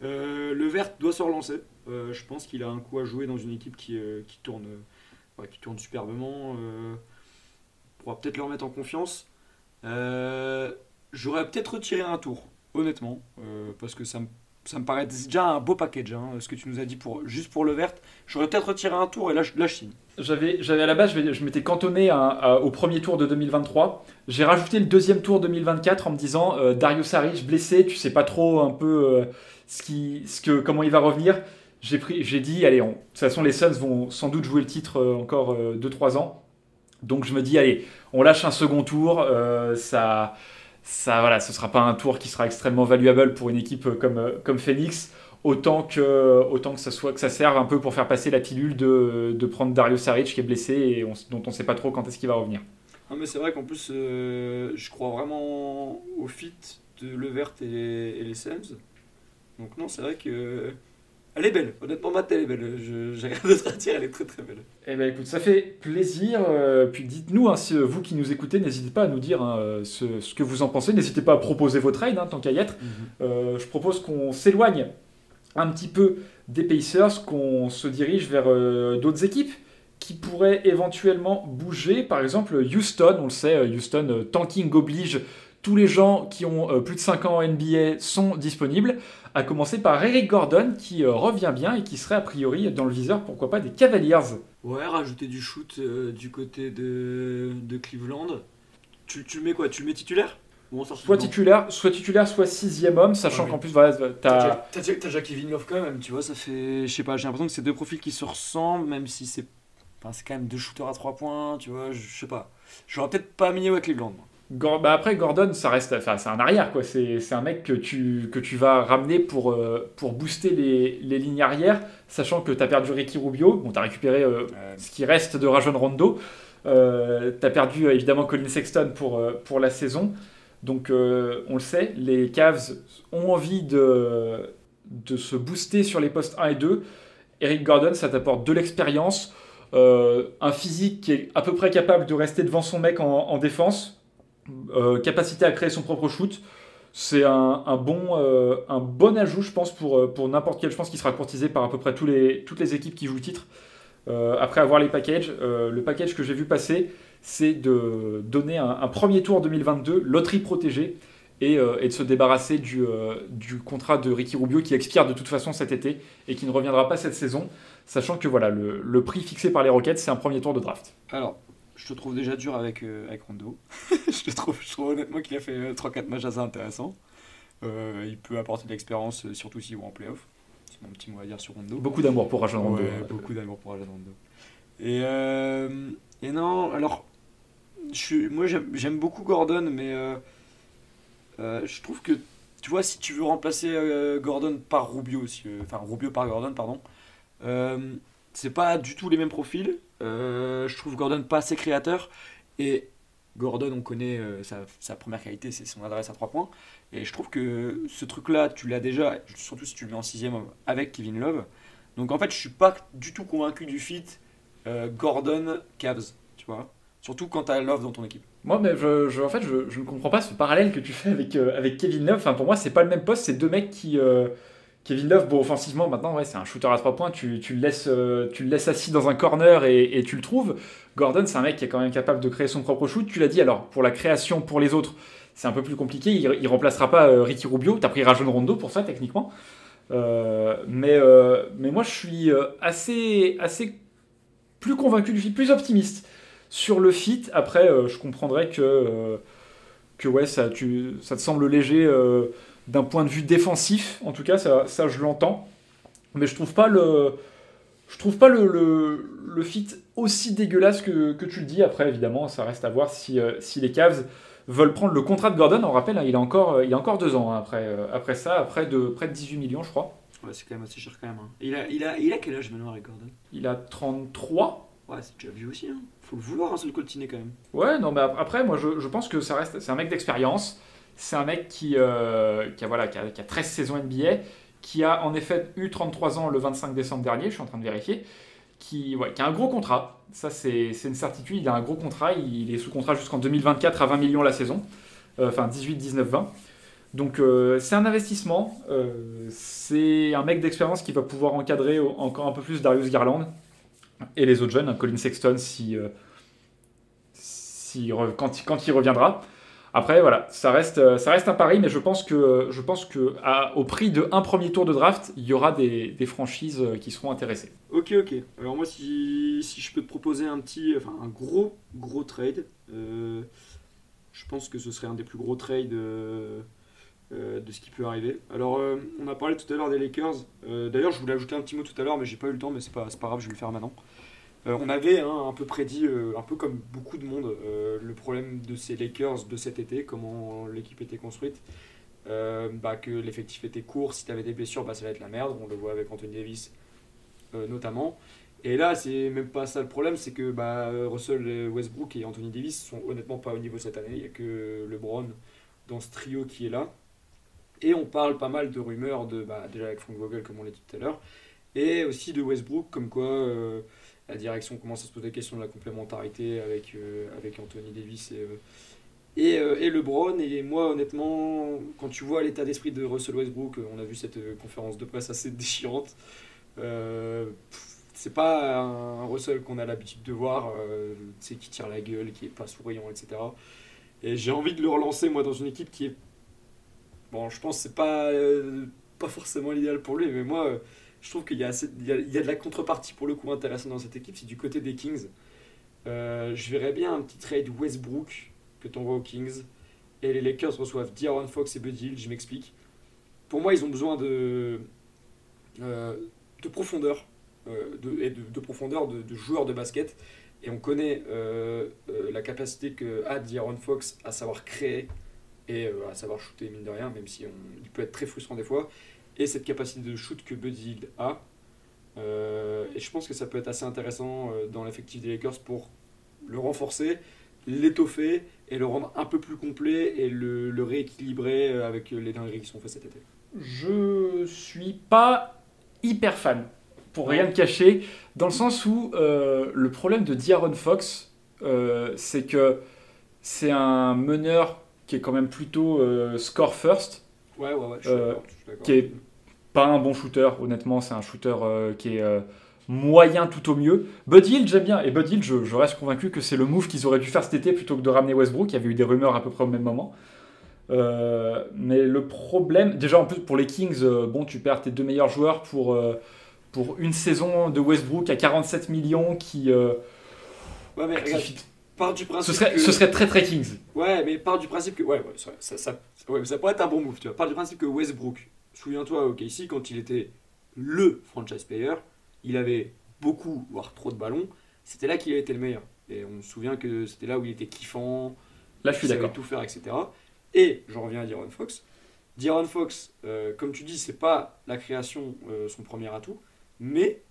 Le vert doit se relancer. Je pense qu'il a un coup à jouer dans une équipe qui, qui, tourne, qui tourne superbement. On pourra peut-être le remettre en confiance. Euh, j'aurais peut-être retiré un tour, honnêtement, euh, parce que ça me, ça me paraît déjà un beau package, hein, ce que tu nous as dit pour, juste pour le vert. J'aurais peut-être retiré un tour et là, là, je signe. J'avais, à la base, je m'étais cantonné au premier tour de 2023. J'ai rajouté le deuxième tour 2024 en me disant euh, Dario Saric blessé, tu sais pas trop un peu euh, ce qui, ce que, comment il va revenir. J'ai, dit, allez, de toute façon, les Suns vont sans doute jouer le titre encore 2-3 ans. Donc je me dis, allez, on lâche un second tour. euh, ça, ça, voilà, ce sera pas un tour qui sera extrêmement valuable pour une équipe comme, euh, comme Phoenix. Autant que, autant que, ça soit, que ça serve un peu pour faire passer la pilule de, de prendre Dario Saric qui est blessé et on- dont on ne sait pas trop quand est-ce qu'il va revenir. Non, mais c'est vrai qu'en plus, euh, je crois vraiment au fit de Levert et et les Suns. Donc, non, c'est vrai que. Elle est belle, honnêtement, Matt, elle est belle. J'ai rien d'autre à dire, elle est très très belle. Eh ben écoute, ça fait plaisir. euh, puis dites-nous, hein, si, euh, vous qui nous écoutez, n'hésitez pas à nous dire hein, euh, ce, ce que vous en pensez. N'hésitez pas à proposer vos trades, hein, tant qu'à y être. Euh, je propose qu'on s'éloigne un petit peu des Pacers, qu'on se dirige vers euh, d'autres équipes qui pourraient éventuellement bouger. Par exemple, Houston, on le sait, Houston, tanking oblige. Tous les gens qui ont euh, plus de 5 ans en NBA sont disponibles, à commencer par Eric Gordon qui euh, revient bien et qui serait a priori dans le viseur, pourquoi pas, des Cavaliers. Ouais, rajouter du shoot euh, du côté de, de Cleveland. Tu, tu le mets quoi Tu le mets titulaire? Soit titulaire, soit titulaire, soit sixième homme, sachant qu'en plus, voilà, t'as. T'as Kevin Love quand même, tu vois, ça fait. Je sais pas, j'ai l'impression que c'est deux profils qui se ressemblent, même si c'est. Enfin, c'est quand même deux shooters à trois points, tu vois, je sais pas. J'aurais peut-être pas mis avec Cleveland. Bah après, Gordon, ça reste, enfin, c'est un arrière, quoi. C'est, un mec que tu, que tu vas ramener pour, euh, pour booster les, les, lignes arrière, sachant que tu as perdu Ricky Rubio. Bon, tu as récupéré euh, ce qui reste de Rajon Rondo. Euh, tu as perdu évidemment Colin Sexton pour, pour la saison. Donc, on le sait, les Cavs ont envie de, de se booster sur les postes 1 et 2. Eric Gordon, ça t'apporte de l'expérience, un physique qui est à peu près capable de rester devant son mec en, en défense euh, capacité à créer son propre shoot. C'est un, bon, euh, un bon ajout, je pense, pour, euh, pour n'importe quel. Je pense qu'il sera courtisé par à peu près les, toutes les équipes qui jouent le titre. après avoir les packages, le package que j'ai vu passer, c'est de donner un, premier tour 2022, loterie protégée, et, et de se débarrasser du, du, contrat de Ricky Rubio qui expire de toute façon cet été et qui ne reviendra pas cette saison, sachant que voilà, le, le prix fixé par les Rockets, c'est un premier tour de draft. Alors, je te trouve déjà dur avec, euh, avec Rondo. je, trouve, je trouve honnêtement qu'il a fait 3-4 euh, matchs assez intéressants. Euh, il peut apporter de l'expérience, surtout s'il va en playoff. C'est mon petit mot à dire sur Rondo. Beaucoup d'amour pour Rajon Rondo. beaucoup d'amour pour Rajon Rondo. Et, et non, alors, je, moi j'aime beaucoup Gordon, mais je trouve que, tu vois, si tu veux remplacer Gordon par Rubio, enfin Rubio par Gordon, pardon, c'est pas du tout les mêmes profils. Euh, je trouve Gordon pas assez créateur. Et Gordon, on connaît euh, sa, première qualité, c'est son adresse à 3 points. Et je trouve que ce truc-là, tu l'as déjà, surtout si tu le mets en sixième avec Kevin Love. Donc en fait, je suis pas du tout convaincu du fit euh, Gordon-Cavs, tu vois. Surtout quand tu as Love dans ton équipe. Moi, mais je, en fait, je, ne comprends pas ce parallèle que tu fais avec, avec Kevin Love. Enfin, pour moi, c'est pas le même poste. C'est deux mecs qui, Kevin Love, bon, offensivement, maintenant, ouais, c'est un shooter à trois points. Tu, tu, le laisses, euh, tu le laisses assis dans un corner et, tu le trouves. Gordon, c'est un mec qui est quand même capable de créer son propre shoot. Tu l'as dit, alors, pour la création, pour les autres, c'est un peu plus compliqué. Il, ne remplacera pas euh, Ricky Rubio. Tu as pris Rajon Rondo pour ça, techniquement. Euh, mais, mais moi, je suis assez, assez plus convaincu du fit, plus optimiste sur le fit. Après, je comprendrais que, que ouais, ça, tu, ça te semble léger d'un point de vue défensif, en tout cas, ça, ça je l'entends. Mais je trouve pas le, je trouve pas le, le, fit aussi dégueulasse que, que, tu le dis. Après, évidemment, ça reste à voir si, euh, si les Cavs veulent prendre le contrat de Gordon. On rappelle, hein, il, a encore, il a encore deux ans hein, après, euh, après ça, après de près de 18 millions, je crois. Ouais, c'est quand même assez cher quand même. Hein. Il, a, il, a, il a quel âge maintenant avec Gordon? Il a 33. Ouais, c'est déjà vieux aussi. Hein. Faut le vouloir, un seul coltiné quand même. Ouais, non, mais après, moi, je, je pense que ça reste. C'est un mec d'expérience. C'est un mec qui, euh, a, voilà, qui, a, 13 saisons NBA, qui a en effet eu 33 ans le 25 décembre dernier, je suis en train de vérifier, qui, qui a un gros contrat. Ça, c'est une certitude. Il a un gros contrat. Il est sous contrat jusqu'en 2024 à 20 millions la saison. Euh, enfin, 18, 19, 20. Donc, euh, c'est un investissement. c'est un mec d'expérience qui va pouvoir encadrer encore un peu plus Darius Garland et les autres jeunes, hein, Colin Sexton, si, si, quand, quand il reviendra. Après, voilà, ça reste, euh, ça reste un pari, mais je pense que, je pense que au prix de un premier tour de draft, il y aura des, franchises euh, qui seront intéressées. Ok, ok. Alors moi, si, je peux te proposer un petit, enfin un gros, gros trade, euh, je pense que ce serait un des plus gros trades de ce qui peut arriver. Alors, on a parlé tout à l'heure des Lakers. D'ailleurs, je voulais ajouter un petit mot tout à l'heure, mais j'ai pas eu le temps, mais c'est pas, pas grave, je vais le faire maintenant. Euh, on avait hein, un peu prédit, euh, un peu comme beaucoup de monde, euh, le problème de ces Lakers de cet été, comment l'équipe était construite. Bah, que l'effectif était court, si tu des blessures, bah, ça va être la merde. On le voit avec Anthony Davis notamment. Et là, c'est même pas ça le problème, c'est que bah, Russell Westbrook et Anthony Davis sont honnêtement pas au niveau cette année. Il n'y a que LeBron dans ce trio qui est là. Et on parle pas mal de rumeurs, de, bah, déjà avec Frank Vogel, comme on l'a dit tout à l'heure, et aussi de Westbrook, comme quoi la direction commence à se poser la question de la complémentarité avec, euh, avec Anthony Davis et, euh, et, euh, et, LeBron. Et moi, honnêtement, quand tu vois l'état d'esprit de Russell Westbrook, on a vu cette conférence de presse assez déchirante. c'est pas un Russell qu'on a l'habitude de voir, qui tire la gueule, qui est pas souriant, etc. Et j'ai envie de le relancer, moi, dans une équipe qui est. Bon, je pense que c'est pas, pas forcément l'idéal pour lui, mais moi je trouve qu'il y, a de la contrepartie pour le coup intéressante dans cette équipe, c'est du côté des Kings. Euh, je verrais bien un petit trade Westbrook que tu envoies aux Kings et les Lakers reçoivent D'Aaron Fox et Buddy Hield, je m'explique. Pour moi, ils ont besoin de, euh, de profondeur, euh, et de, de profondeur de, joueurs de basket. Et on connaît la capacité que a D'Aaron Fox à savoir créer et à savoir shooter, mine de rien, même si il peut être très frustrant des fois. Et cette capacité de shoot que Buddy Hield a. Euh, et je pense que ça peut être assez intéressant euh, dans l'effectif des Lakers pour le renforcer, l'étoffer et le rendre un peu plus complet et le, le rééquilibrer euh, avec les dingueries qui sont faites cet été. Je suis pas hyper fan, pour rien te cacher, dans le sens où euh, le problème de D'Aaron Fox, euh, c'est que c'est un meneur qui est quand même plutôt score first, Ouais, ouais, ouais, je suis Euh, d'accord, qui est pas un bon shooter, honnêtement, c'est un shooter euh, qui est euh, moyen tout au mieux. Bud Hill, j'aime bien, et Bud Hill, je, je reste convaincu que c'est le move qu'ils auraient dû faire cet été plutôt que de ramener Westbrook. Il y avait eu des rumeurs à peu près au même moment. Euh, mais le problème, déjà en plus pour les Kings, euh, bon, tu perds tes deux meilleurs joueurs pour, euh, pour une saison de Westbrook à 47 millions qui. Ouais, mais qui regarde, fit- part du principe ce, serait, que... ce serait très très Kings. Ouais, mais part du principe que... Ouais, ouais, ça, ça, ça, ouais, ça pourrait être un bon move, tu vois. Part du principe que Westbrook, souviens-toi, ok, ici, quand il était le franchise player, il avait beaucoup, voire trop de ballons, c'était là qu'il a été le meilleur. Et on se souvient que c'était là où il était kiffant, Là, je suis d'accord. tout faire, etc. Et j'en reviens à D'Aaron Fox. D'Aaron Fox, euh, comme tu dis, c'est pas la création euh, son premier atout, mais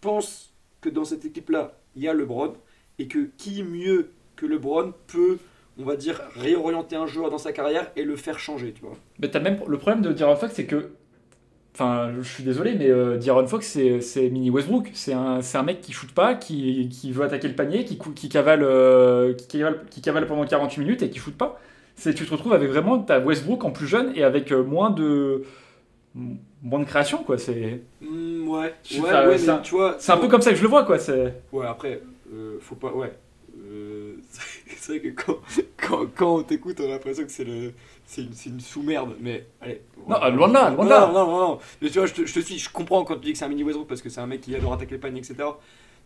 pense que dans cette équipe-là, il y a LeBron et que qui mieux que LeBron peut, on va dire, réorienter un joueur dans sa carrière et le faire changer, tu vois. Mais t'as même le problème de D'Aaron Fox, c'est que, enfin, je suis désolé, mais euh, Fox, c'est, mini Westbrook. C'est un, un mec qui shoot pas, qui, qui veut attaquer le panier, qui, qui cavale, euh, qui cavale, qui cavale pendant 48 minutes et qui shoot pas. C'est, tu te retrouves avec vraiment ta Westbrook en plus jeune et avec euh, moins de moins de création, quoi. C'est, Mm, ouais, ouais, ouais, c'est un- tu vois. c'est un peu comme ça que je le vois, quoi. C'est, Ouais, après, euh, faut pas. Ouais. Euh, c'est vrai que quand, quand, quand on t'écoute, on a l'impression que c'est le. C'est une, c'est une sous-merde, mais allez. Non, ouais. loin de là, loin de non, là. Non, non, non, Mais tu vois, je te, je te suis, je comprends quand tu dis que c'est un mini Westbrook parce que c'est un mec qui adore attaquer les paniers, etc.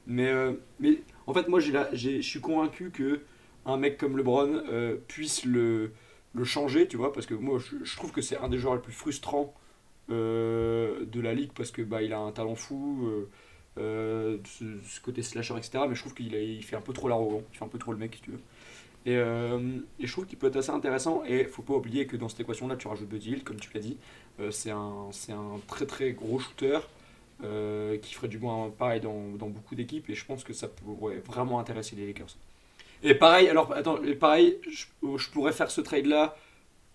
Mais, euh, mais en fait, moi, je suis convaincu que un mec comme LeBron euh, puisse le, le changer, tu vois, parce que moi, je, je trouve que c'est un des joueurs les plus frustrants euh, de la ligue parce que bah, il a un talent fou. Euh, ce, côté slasher, etc. Mais je trouve qu'il fait un peu trop l'arrogant, il fait un peu trop le mec, si tu veux. Et, euh, et je trouve qu'il peut être assez intéressant. Et faut pas oublier que dans cette équation-là, tu rajoutes Buddy Hield, comme tu l'as dit. Euh, c'est un, un très très gros shooter euh, qui ferait du moins pareil dans, dans beaucoup d'équipes. Et je pense que ça pourrait vraiment intéresser les Lakers. Et pareil, alors attends, et pareil, je, je pourrais faire ce trade-là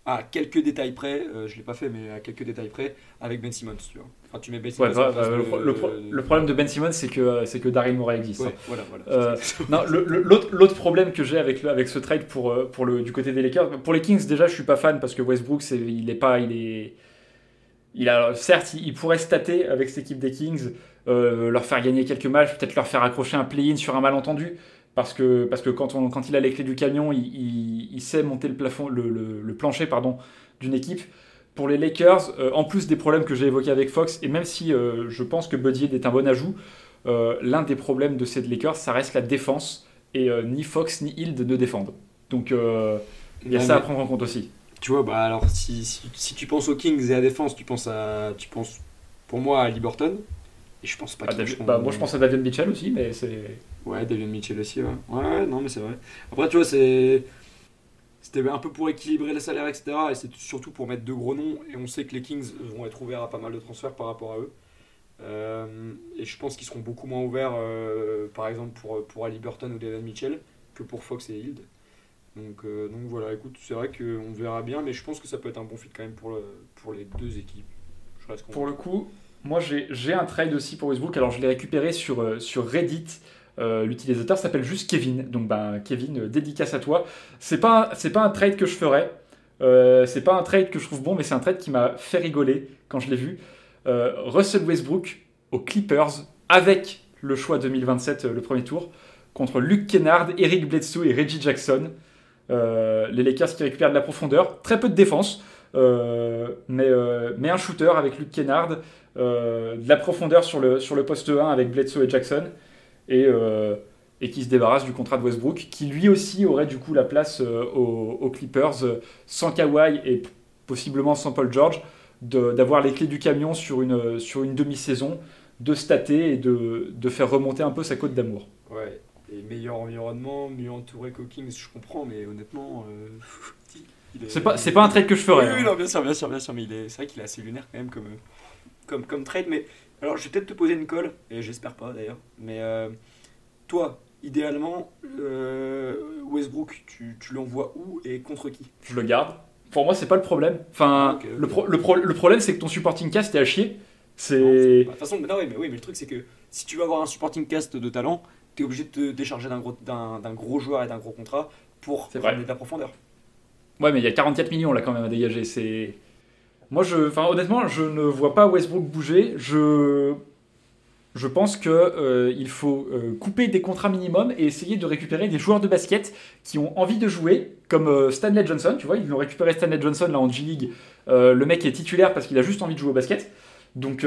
à quelques détails près. euh, je l'ai pas fait, mais à quelques détails près avec Ben Simmons, tu vois. Enfin, tu mets Ben Simmons ouais, bah, face bah, le, de- pro- le pro- le problème de Ben Simmons, c'est que, c'est que Daryl Morey existe. hein. Voilà, voilà. Euh, l'autre problème que j'ai avec, le- avec ce trade pour, euh, pour le, du côté des Lakers, pour les Kings, déjà, je suis pas fan parce que Westbrook, c'est, il est pas. Il est, il a, certes, il, il pourrait stater avec cette équipe des Kings, euh, leur faire gagner quelques matchs, peut-être leur faire accrocher un play-in sur un malentendu. Parce que, parce que quand, on, quand il a les clés du camion, il, il- il sait monter le, plafond, le, le- le plancher pardon, d'une équipe. Pour les Lakers, euh, en plus des problèmes que j'ai évoqués avec Fox, et même si euh, je pense que Buddy est un bon ajout, euh, l'un des problèmes de ces Lakers, ça reste la défense. Et ni Fox ni Hild ne défendent. Donc il y a ça à prendre en compte aussi. Tu vois, bah alors si, si, si tu penses aux Kings et à la défense, tu penses à, tu penses pour moi à Liberton. Et je pense pas Ah, David- bah, moi je pense à David Mitchell aussi, mais c'est. Ouais, David Mitchell aussi, ouais. Ouais, non, mais c'est vrai. Après, tu vois, c'est. C'était un peu pour équilibrer les salaires, etc. Et c'est surtout pour mettre de gros noms. Et on sait que les Kings vont être ouverts à pas mal de transferts par rapport à eux. Euh, et je pense qu'ils seront beaucoup moins ouverts, euh, par exemple, pour, pour Ali Burton ou David Mitchell que pour Fox et Hild. Donc, euh, donc voilà, écoute, c'est vrai qu'on verra bien, mais je pense que ça peut être un bon fit quand même pour, le, pour les deux équipes. Je reste Pour le coup, moi j'ai un trade aussi pour Westbrook. Alors je l'ai récupéré sur, euh, sur Reddit. Euh, L'utilisateur s'appelle juste Kevin. Donc ben, Kevin, euh, dédicace à toi. C'est pas, pas un trade que je ferais. Euh, c'est pas un trade que je trouve bon, mais c'est un trade qui m'a fait rigoler quand je l'ai vu. Russell Westbrook aux Clippers avec le choix 2027, euh, le premier tour, contre Luke Kennard, Eric Bledsoe et Reggie Jackson. Les Lakers qui récupèrent de la profondeur, très peu de défense, mais, mais un shooter avec Luke Kennard, de la profondeur sur le, sur le poste 1 avec Bledsoe et Jackson, et, euh, et qui se débarrasse du contrat de Westbrook, qui lui aussi aurait du coup la place euh, aux, Clippers euh, sans Kawhi et possiblement sans Paul George, d'avoir les clés du camion sur une, sur une demi-saison, de stater et de, de, faire remonter un peu sa côte d'amour. Ouais, et meilleur environnement, mieux entouré qu'au Kings, je comprends, mais honnêtement. Euh, c'est pas, pas un trade que je ferais. Oui, oui, hein. non, bien sûr, bien sûr, bien sûr, mais c'est vrai qu'il est assez lunaire quand même comme, comme, comme trade. Mais alors, je vais peut-être te poser une colle, et j'espère pas d'ailleurs, mais toi, idéalement, euh, Westbrook, tu, tu l'envoies où et contre qui? Je le garde. Pour moi, c'est pas le problème. Enfin, ah, Le, le, le, problème, c'est que ton supporting cast est à chier. C'est. De toute façon, non, oui, mais, oui, mais le truc, c'est que si tu veux avoir un supporting cast de talent, tu es obligé de te décharger d'un gros, d'un, gros joueur et d'un gros contrat pour ramener de la profondeur. Ouais, mais il y a 44 millions là quand même à dégager. C'est. Moi, je, honnêtement, je ne vois pas Westbrook bouger. Je je pense qu'il euh, faut euh, couper des contrats minimums et essayer de récupérer des joueurs de basket qui ont envie de jouer, comme euh, Stanley Johnson. Tu vois, ils ont récupéré Stanley Johnson là en G-League. le mec est titulaire parce qu'il a juste envie de jouer au basket. Donc,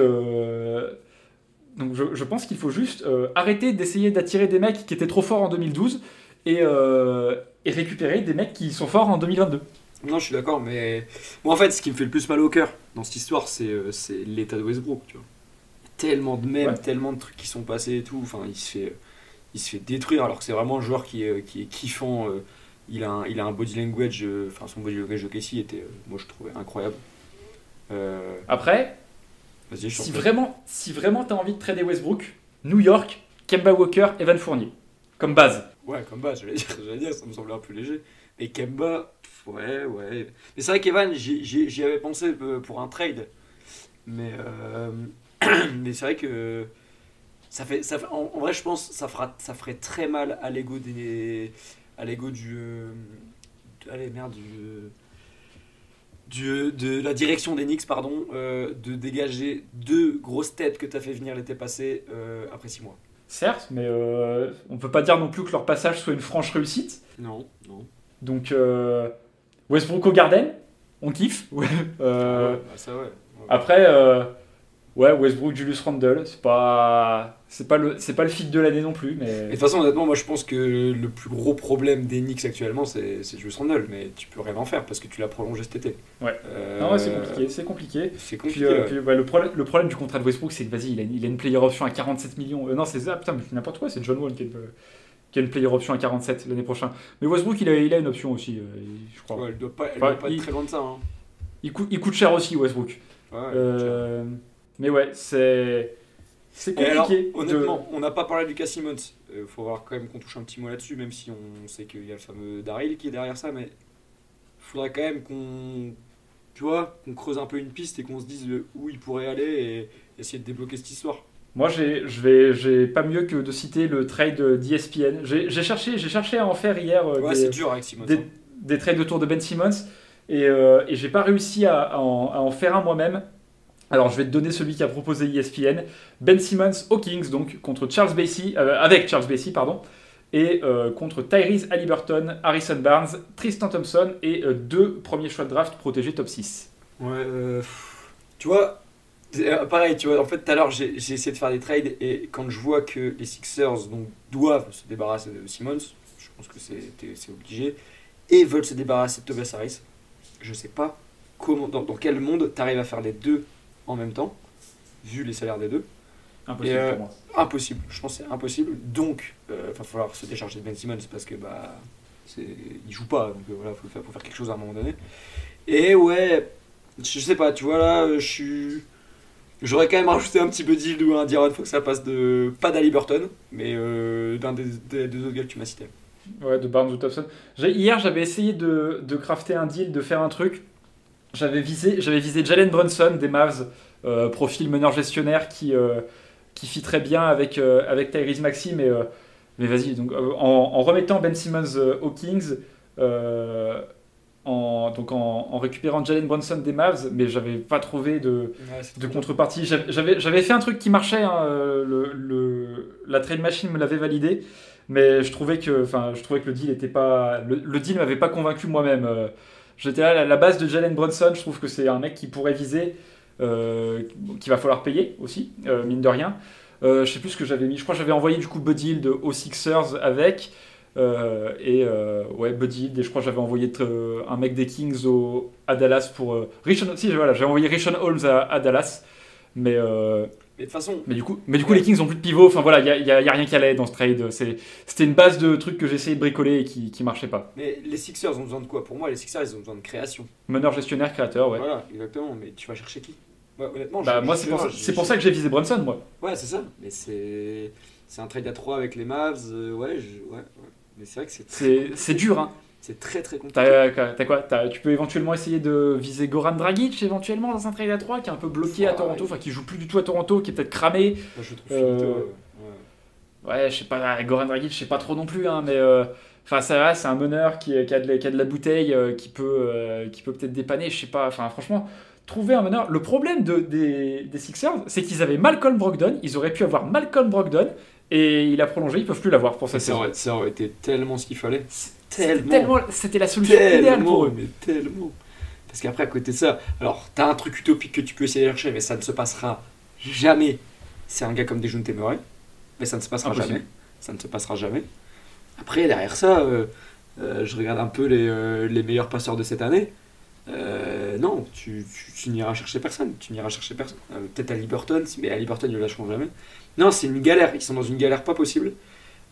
donc je, pense qu'il faut juste arrêter d'essayer d'attirer des mecs qui étaient trop forts en 2012 et, et, récupérer des mecs qui sont forts en 2022. Non, je suis d'accord, mais moi en fait, ce qui me fait le plus mal au cœur dans cette histoire, c'est l'état de Westbrook. Tu vois tellement de mèmes, tellement de trucs qui sont passés et tout. Enfin, il se fait, il se fait détruire alors que c'est vraiment un joueur qui est, qui est kiffant. Euh, il a, un, il a un body language, euh, enfin son body language de Casey était, euh, moi je trouvais incroyable. Après, si vraiment, si vraiment t'as envie de trader Westbrook, New York, Kemba Walker, Evan Fournier, comme base. Ouais, comme base, j'allais dire, dire, ça me semblait un peu léger. Et Kemba, ouais, ouais. Mais c'est vrai qu'Evan, j'y avais pensé pour un trade. Mais mais c'est vrai que ça fait, ça en, vrai, je pense ça fera, ça ferait très mal à l'ego des, à l'ego du, euh, allez merde du, du, de la direction des Knicks, pardon, euh, de dégager deux grosses têtes que tu as fait venir l'été passé euh, après six mois. Certes, mais on peut pas dire non plus que leur passage soit une franche réussite. Non, non. Donc Westbrook au Garden, on kiffe. Ouais. Bah, ça, ouais. Après Ouais, Westbrook, Julius Randle, c'est pas c'est pas le c'est pas le fit de l'année non plus, mais. de toute façon, honnêtement, moi je pense que le plus gros problème des Knicks actuellement, c'est Julius Randle, mais tu peux rien en faire parce que tu l'as prolongé cet été. Ouais. Euh, non, ouais, c'est compliqué, c'est compliqué. C'est compliqué. Puis, euh, le, problème, le problème du contrat de Westbrook, c'est que vas-y, il a, il a une player option à 47 millions. Euh, non, c'est ça, putain, mais n'importe quoi, c'est John Wall qui a, qui a une player option à 47 l'année prochaine. Mais Westbrook, il a, il a une option aussi, je crois. Ouais, elle doit pas, elle doit pas être très loin de ça. Hein. Il, coûte, il coûte cher aussi, Westbrook. Ouais, mais ouais, c'est. C'est compliqué. honnêtement, on n'a pas parlé du Simmons. Il euh, faut voir quand même qu'on touche un petit mot là-dessus, même si on sait qu'il y a le fameux Daryl qui est derrière ça, mais il faudrait quand même qu'on. Tu vois, qu'on creuse un peu une piste et qu'on se dise où il pourrait aller et essayer de débloquer cette histoire. Moi, j'ai, je vais, j'ai pas mieux que de citer le trade d'ESPN. J'ai, cherché, j'ai cherché à en faire hier euh, ouais, des, dur avec des, hein. des, trades autour de Ben Simmons et, euh, et j'ai pas réussi à, en, à, en, faire un moi-même. Alors je vais te donner celui qui a proposé ESPN, Ben Simmons aux Kings, donc contre Charles Bassey, euh, avec Charles Bassey, pardon, et euh, contre Tyrese Halliburton, Harrison Barnes, Tristan Thompson et deux premiers choix de draft protégés top 6. Ouais, tu vois, pareil, tu vois, en fait tout à l'heure j'ai essayé de faire des trades et quand je vois que les Sixers donc, doivent se débarrasser de Simmons, je pense que c'est obligé, et veulent se débarrasser de Tobias Harris, je sais pas comment, dans, dans quel monde tu arrives à faire les deux en même temps, vu les salaires des deux. Impossible pour moi. Impossible, je pense que c'est impossible. Donc, il euh, va falloir se décharger de Ben Simmons parce que bah, il joue pas, donc euh, voilà, il faut, faire, faire quelque chose à un moment donné. Et ouais, je sais pas, tu vois là, je suis. J'aurais quand même rajouté un petit peu deal ou un il faut que ça passe de. Pas d'Ali Burton, mais euh, d'un des, deux autres gars que tu m'as cité. Ouais, de Barnes ou Thompson. Hier, j'avais essayé de, de crafter un deal, de faire un truc j'avais visé, visé Jalen Brunson des Mavs, euh, profil meneur gestionnaire qui, euh, qui fit très bien avec, avec Tyrese Maxi, mais, mais vas-y, donc, en, remettant Ben Simmons aux Kings, en, donc en, récupérant Jalen Brunson des Mavs, mais j'avais pas trouvé de, de contrepartie. J'avais, fait un truc qui marchait, hein, le, le, la trade machine me l'avait validé, mais je trouvais que, enfin, je trouvais que le deal était pas, le, le deal m'avait pas convaincu moi-même. J'étais à la base de Jalen Brunson, je trouve que c'est un mec qui pourrait viser, euh, qu'il va falloir payer aussi, euh, mine de rien. Euh, je sais plus ce que j'avais mis. Je crois que j'avais envoyé du coup Buddy aux Sixers avec. Euh, et euh, ouais, Buddy Hield. Et je crois que j'avais envoyé euh, un mec des Kings au, à Dallas pour. Rishon, si, voilà, j'ai envoyé Rishon Holmes à, à Dallas. Mais, Mais de toute façon, mais du coup, mais du coup les Kings ont plus de pivot. Enfin voilà, il n'y a, a- a rien qui allait dans ce trade. C'était une base de trucs que essayé de bricoler et qui, qui marchait pas. mais les Sixers ont besoin de quoi? Pour moi, les Sixers, ils ont besoin de création. Meneur, gestionnaire, créateur, ouais. Voilà, exactement. Mais tu vas chercher qui? Ouais, Honnêtement, Bah, je- moi, c'est pour, pour ça que j'ai visé Brunson, moi. Ouais, c'est ça. Mais c'est c'est un trade à 3 avec les Mavs. ouais, je- ouais, ouais. Mais c'est vrai que c'est dur, hein. c'est très très compliqué. T'as t'as quoi Tu peux éventuellement essayer de viser Goran Dragic, éventuellement, dans un trade à 3, qui est un peu bloqué à Ouais. Toronto, enfin, qui joue plus du tout à Toronto, qui est peut-être cramé. Moi, je trouve Euh, finito, ouais. Ouais, je sais pas, Goran Dragic, je sais pas trop non plus, hein, mais. euh, Enfin, ça va, c'est un meneur qui, qui, a de la, qui a de la bouteille, euh, qui peut, euh, qui peut peut-être dépanner, je sais pas. Enfin, franchement, trouver un meneur. Le problème de, des, des Sixers, c'est qu'ils avaient Malcolm Brogdon. Ils auraient pu avoir Malcolm Brogdon, et il a prolongé, ils peuvent plus l'avoir pour Ça, cette ça, saison. aurait, ça aurait été tellement ce qu'il fallait. C'était tellement. tellement- C'était la solution idéale pour eux. mais tellement. Parce qu'après, à côté de ça, alors, t'as un truc utopique que tu peux essayer de chercher, mais ça ne se passera jamais. C'est un gars comme Dejounte Murray, mais ça ne se passera Impossible. jamais. Ça ne se passera jamais. Après, derrière ça, euh, euh, je regarde un peu les, euh, les meilleurs passeurs de cette année. Non, tu, tu, tu n'iras chercher personne. Tu n'iras chercher personne. Euh, Peut-être à Liberton, mais à Liberton, ils ne lâcheront jamais. Non, c'est une galère. Ils sont dans une galère pas possible.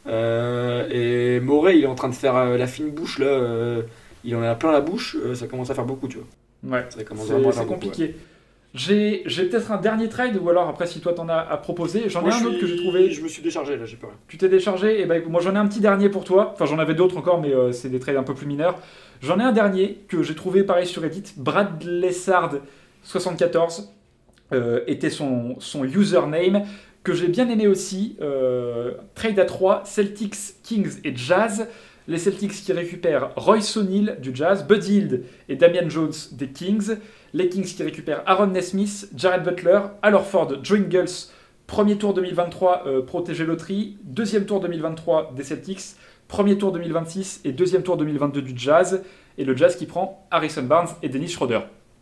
Euh, et Moret, il est en train de faire euh, la fine bouche là. il en a plein la bouche. ça commence à faire beaucoup, tu vois. Ouais. Ça commence C'est beaucoup, compliqué. J'ai peut-être un dernier trade, ou alors après, si toi t'en as à proposer, j'en ai un autre que j'ai trouvé. Je me suis déchargé là, j'ai peur. Tu t'es déchargé? Et ben écoute, moi j'en ai un petit dernier pour toi. Enfin, j'en avais d'autres encore, mais euh, c'est des trades un peu plus mineurs. J'en ai un dernier que j'ai trouvé pareil sur Reddit. Brad Lessard 74 euh, était son, son username que j'ai bien aimé aussi. Euh, trade à 3, Celtics, Kings et Jazz. Les Celtics qui récupèrent Royce O'Neal du Jazz, Bud Hield et Damian Jones des Kings. Les Kings qui récupèrent Aaron Nesmith, Jared Butler, Al Horford, Joe Ingles, Premier tour 2023, euh, protégé loterie. Deuxième tour 2023 des Celtics. Premier tour 2026 et deuxième tour 2022 du Jazz. Et le Jazz qui prend Harrison Barnes et Dennis Schroeder.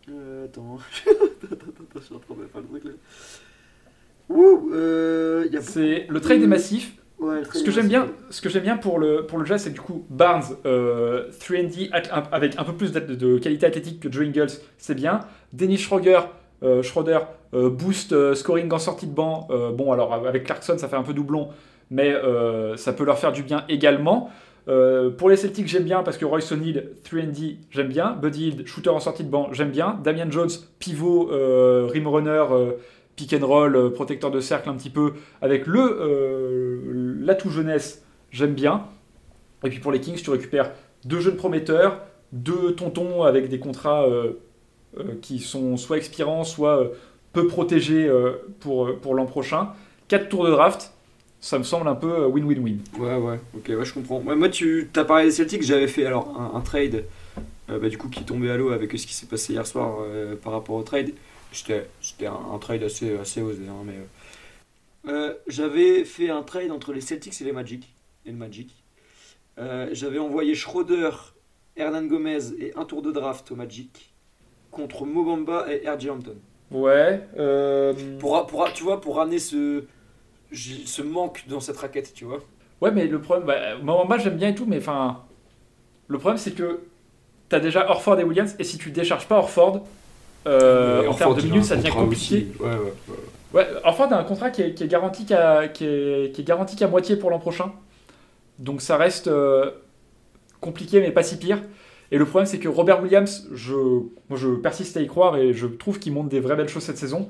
Euh, attends. attends, attends, attends, je suis en train de faire le truc là. Ouh, euh, C'est le trade est massif. Ouais, Ce que j'aime bien, massif. ce que j'aime bien pour le pour le Jazz, c'est du coup Barnes euh, 3D at- avec un peu plus de, de qualité athlétique que Joe Ingles, c'est bien. Dennis Schroeder, euh, Schroeder euh, boost euh, scoring en sortie de banc. Euh, bon alors avec Clarkson ça fait un peu doublon, mais euh, ça peut leur faire du bien également. Euh, pour les Celtics, j'aime bien parce que Royce O'Neal, 3D, j'aime bien. Buddy Hield, shooter en sortie de banc, j'aime bien. Damian Jones, pivot, euh, rim runner, euh, pick and roll, euh, protecteur de cercle un petit peu, avec le euh, l'atout jeunesse, j'aime bien. Et puis pour les Kings, tu récupères deux jeunes prometteurs, deux tontons avec des contrats euh, qui sont soit expirants, soit peu protégés pour, pour l'an prochain. Quatre tours de draft, ça me semble un peu win-win-win. Ouais, ouais, ok, ouais, je comprends. Moi, tu as parlé des Celtics, j'avais fait alors un, trade, euh, bah, du coup, qui tombait à l'eau avec ce qui s'est passé hier soir par rapport au trade. C'était c'était un, un trade assez, assez osé, hein, mais. euh, euh, j'avais fait un trade entre les Celtics et les Magic. Et le Magic. Euh, j'avais envoyé Schroeder, Hernan Gomez et un tour de draft au Magic contre Mobamba et RJ Hampton. Ouais. euh, Pour, pour, tu vois, pour ramener ce, ce manque dans cette raquette, tu vois. Ouais, mais le problème, bah, Mawamba, j'aime bien et tout, mais enfin, le problème c'est que t'as déjà Orford et Williams, et si tu décharges pas Orford, euh, en termes de minutes, ça devient compliqué. Ouais, ouais, ouais. Ouais, Orford a un contrat qui est, qui est garanti qu'à qui est, qui est garanti qu'à moitié pour l'an prochain, donc ça reste euh, compliqué, mais pas si pire. Et le problème, c'est que Robert Williams, je, moi, je persiste à y croire et je trouve qu'il montre des vraies belles choses cette saison.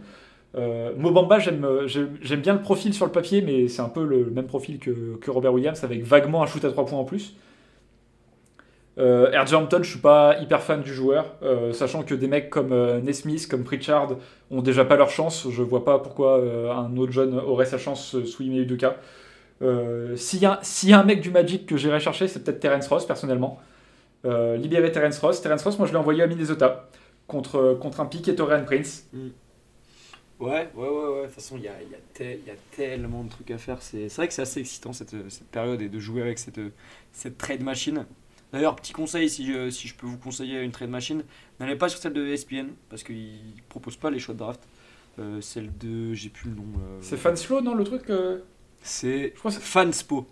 Euh, Mobamba, j'aime bien le profil sur le papier, mais c'est un peu le même profil que, que Robert Williams, avec vaguement un shoot à 3 points en plus. Euh, RJ Hampton, je suis pas hyper fan du joueur, euh, sachant que des mecs comme euh, Nesmith, comme Pritchard ont déjà pas leur chance. Je vois pas pourquoi euh, un autre jeune aurait sa chance euh, sous Ime Udoka. Euh, S'il y, a- s'il y a un mec du Magic que j'irais chercher, c'est peut-être Terence Ross, personnellement. Euh, libérer Terence Ross. Terence Ross, moi je l'ai envoyé à Minnesota contre, contre un pick et Torian Prince. Ouais, ouais, ouais, ouais. De toute façon, il y a, y, a tel- il y a tellement de trucs à faire. C'est c'est vrai que c'est assez excitant cette, cette période et de jouer avec cette, cette trade machine. D'ailleurs, petit conseil, si je, si je peux vous conseiller une trade machine, n'allez pas sur celle de ESPN parce qu'ils proposent pas les choix de draft. Euh, celle de. J'ai plus le nom. euh, C'est Fanslow, non, le truc euh, C'est Je crois que c'est Fanspo.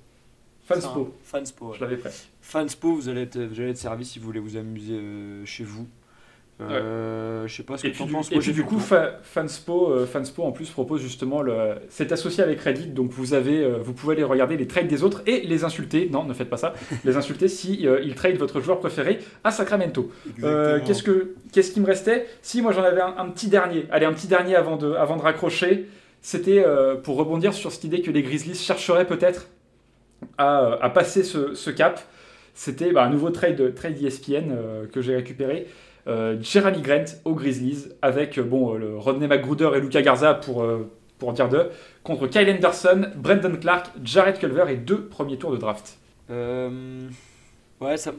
Fanspo. Fanspo. ouais. Je l'avais presque. Fanspo, vous allez être, vous allez être servi si vous voulez vous amuser euh, chez vous. Euh, Je sais pas ce que tu en penses. et puis du coup. Fa- Fanspo, euh, Fanspo en plus propose justement le. C'est associé avec Reddit, donc vous avez, euh, vous pouvez aller regarder les trades des autres et les insulter. Non, ne faites pas ça. les insulter si ils trade votre joueur préféré à Sacramento. Qu'est-ce que, qu'est-ce qui me restait? Si moi j'en avais un, un petit dernier. Allez, un petit dernier avant de, avant de raccrocher. C'était pour rebondir sur cette idée que les Grizzlies chercheraient peut-être à, à passer ce, ce cap. C'était bah, un nouveau trade, trade ESPN que j'ai récupéré. Euh, Jeremy Grant aux Grizzlies avec euh, bon, euh, le Rodney McGruder et Luca Garza pour, pour dire deux, contre Kyle Anderson, Brendan Clark, Jared Culver et deux premiers tours de draft. Ouais, ça,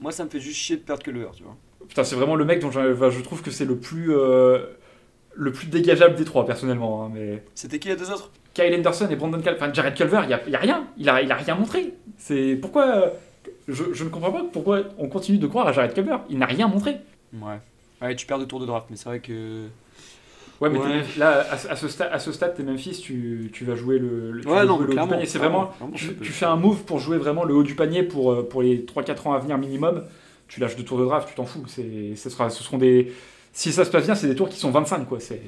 moi ça me fait juste chier de perdre tu vois. Putain, c'est vraiment le mec dont je trouve que c'est le plus, le plus dégageable des trois, personnellement. hein, mais C'était qui les deux autres? Kyle Anderson et Brandon Cal... enfin Jared Culver, il n'y a, y a rien. Il a, il a rien montré. C'est pourquoi euh, je, je ne comprends pas pourquoi on continue de croire à Jared Culver. Il n'a rien montré. Ouais. Ouais, tu perds deux tours de draft, mais c'est vrai que. Ouais, mais Ouais. là, à, ce- à ce stade, à ce stade, t'es Memphis, tu, tu vas jouer le, le- tu Ouais, vas non, jouer le haut du panier. C'est vraiment, tu, fais un move pour jouer vraiment le haut du panier pour, euh, pour les 3-4 ans à venir minimum. Tu lâches deux tours de draft, tu t'en fous. C'est, ce, sera, ce seront des. Si ça se passe bien, c'est des tours qui sont 25, quoi. C'est...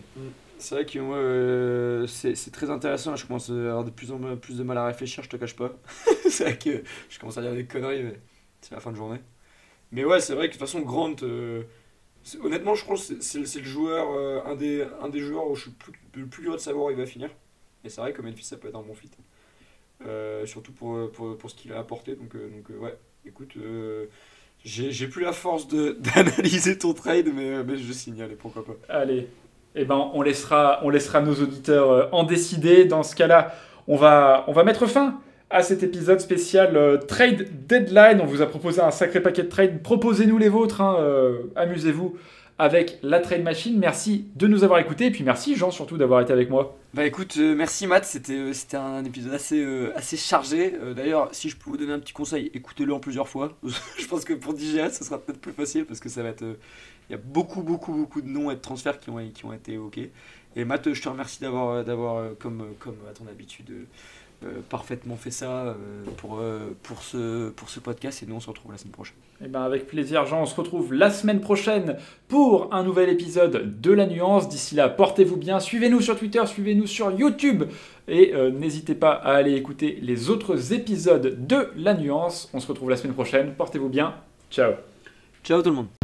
C'est vrai que moi, euh, c'est c'est très intéressant. Je commence à avoir de plus en plus de mal à réfléchir, je te cache pas. c'est vrai que je commence à dire des conneries, mais c'est la fin de journée. Mais ouais, c'est vrai que de toute façon, Grant, euh, honnêtement, je crois que c'est- le joueur, euh, un, des, un des joueurs où je suis le plus curieux de savoir où il va finir. Et c'est vrai que Memphis, ça peut être un bon fit. Euh, surtout pour, pour, pour ce qu'il a apporté. Donc, donc ouais, écoute, j'ai plus la force d'analyser ton trade, mais, mais je signale, et pourquoi pas. Allez, eh ben, on, laissera, on laissera nos auditeurs en décider. Dans ce cas-là, on va, on va mettre fin à cet épisode spécial euh, Trade Deadline. On vous a proposé un sacré paquet de trades. Proposez-nous les vôtres. hein, euh, Amusez-vous avec la Trade Machine. Merci de nous avoir écoutés. Et puis merci, Jean, surtout d'avoir été avec moi. Bah écoute, euh, merci Matt, c'était un épisode assez, assez chargé. D'ailleurs, si je peux vous donner un petit conseil, écoutez-le en plusieurs fois. je pense que pour digérer, ce sera peut-être plus facile parce que ça va être. Il y a beaucoup, beaucoup, beaucoup de noms et de transferts qui ont, qui ont été évoqués. Et Matt, je te remercie d'avoir, comme, comme à ton habitude, parfaitement fait ça euh, pour, euh, pour, ce, pour ce podcast. Et nous, on se retrouve la semaine prochaine. Eh ben, avec plaisir, Jean. On se retrouve la semaine prochaine pour un nouvel épisode de La Nuance. D'ici là, portez-vous bien. Suivez-nous sur Twitter, suivez-nous sur YouTube. Et euh, n'hésitez pas à aller écouter les autres épisodes de La Nuance. On se retrouve la semaine prochaine. Portez-vous bien. Ciao. Ciao tout le monde.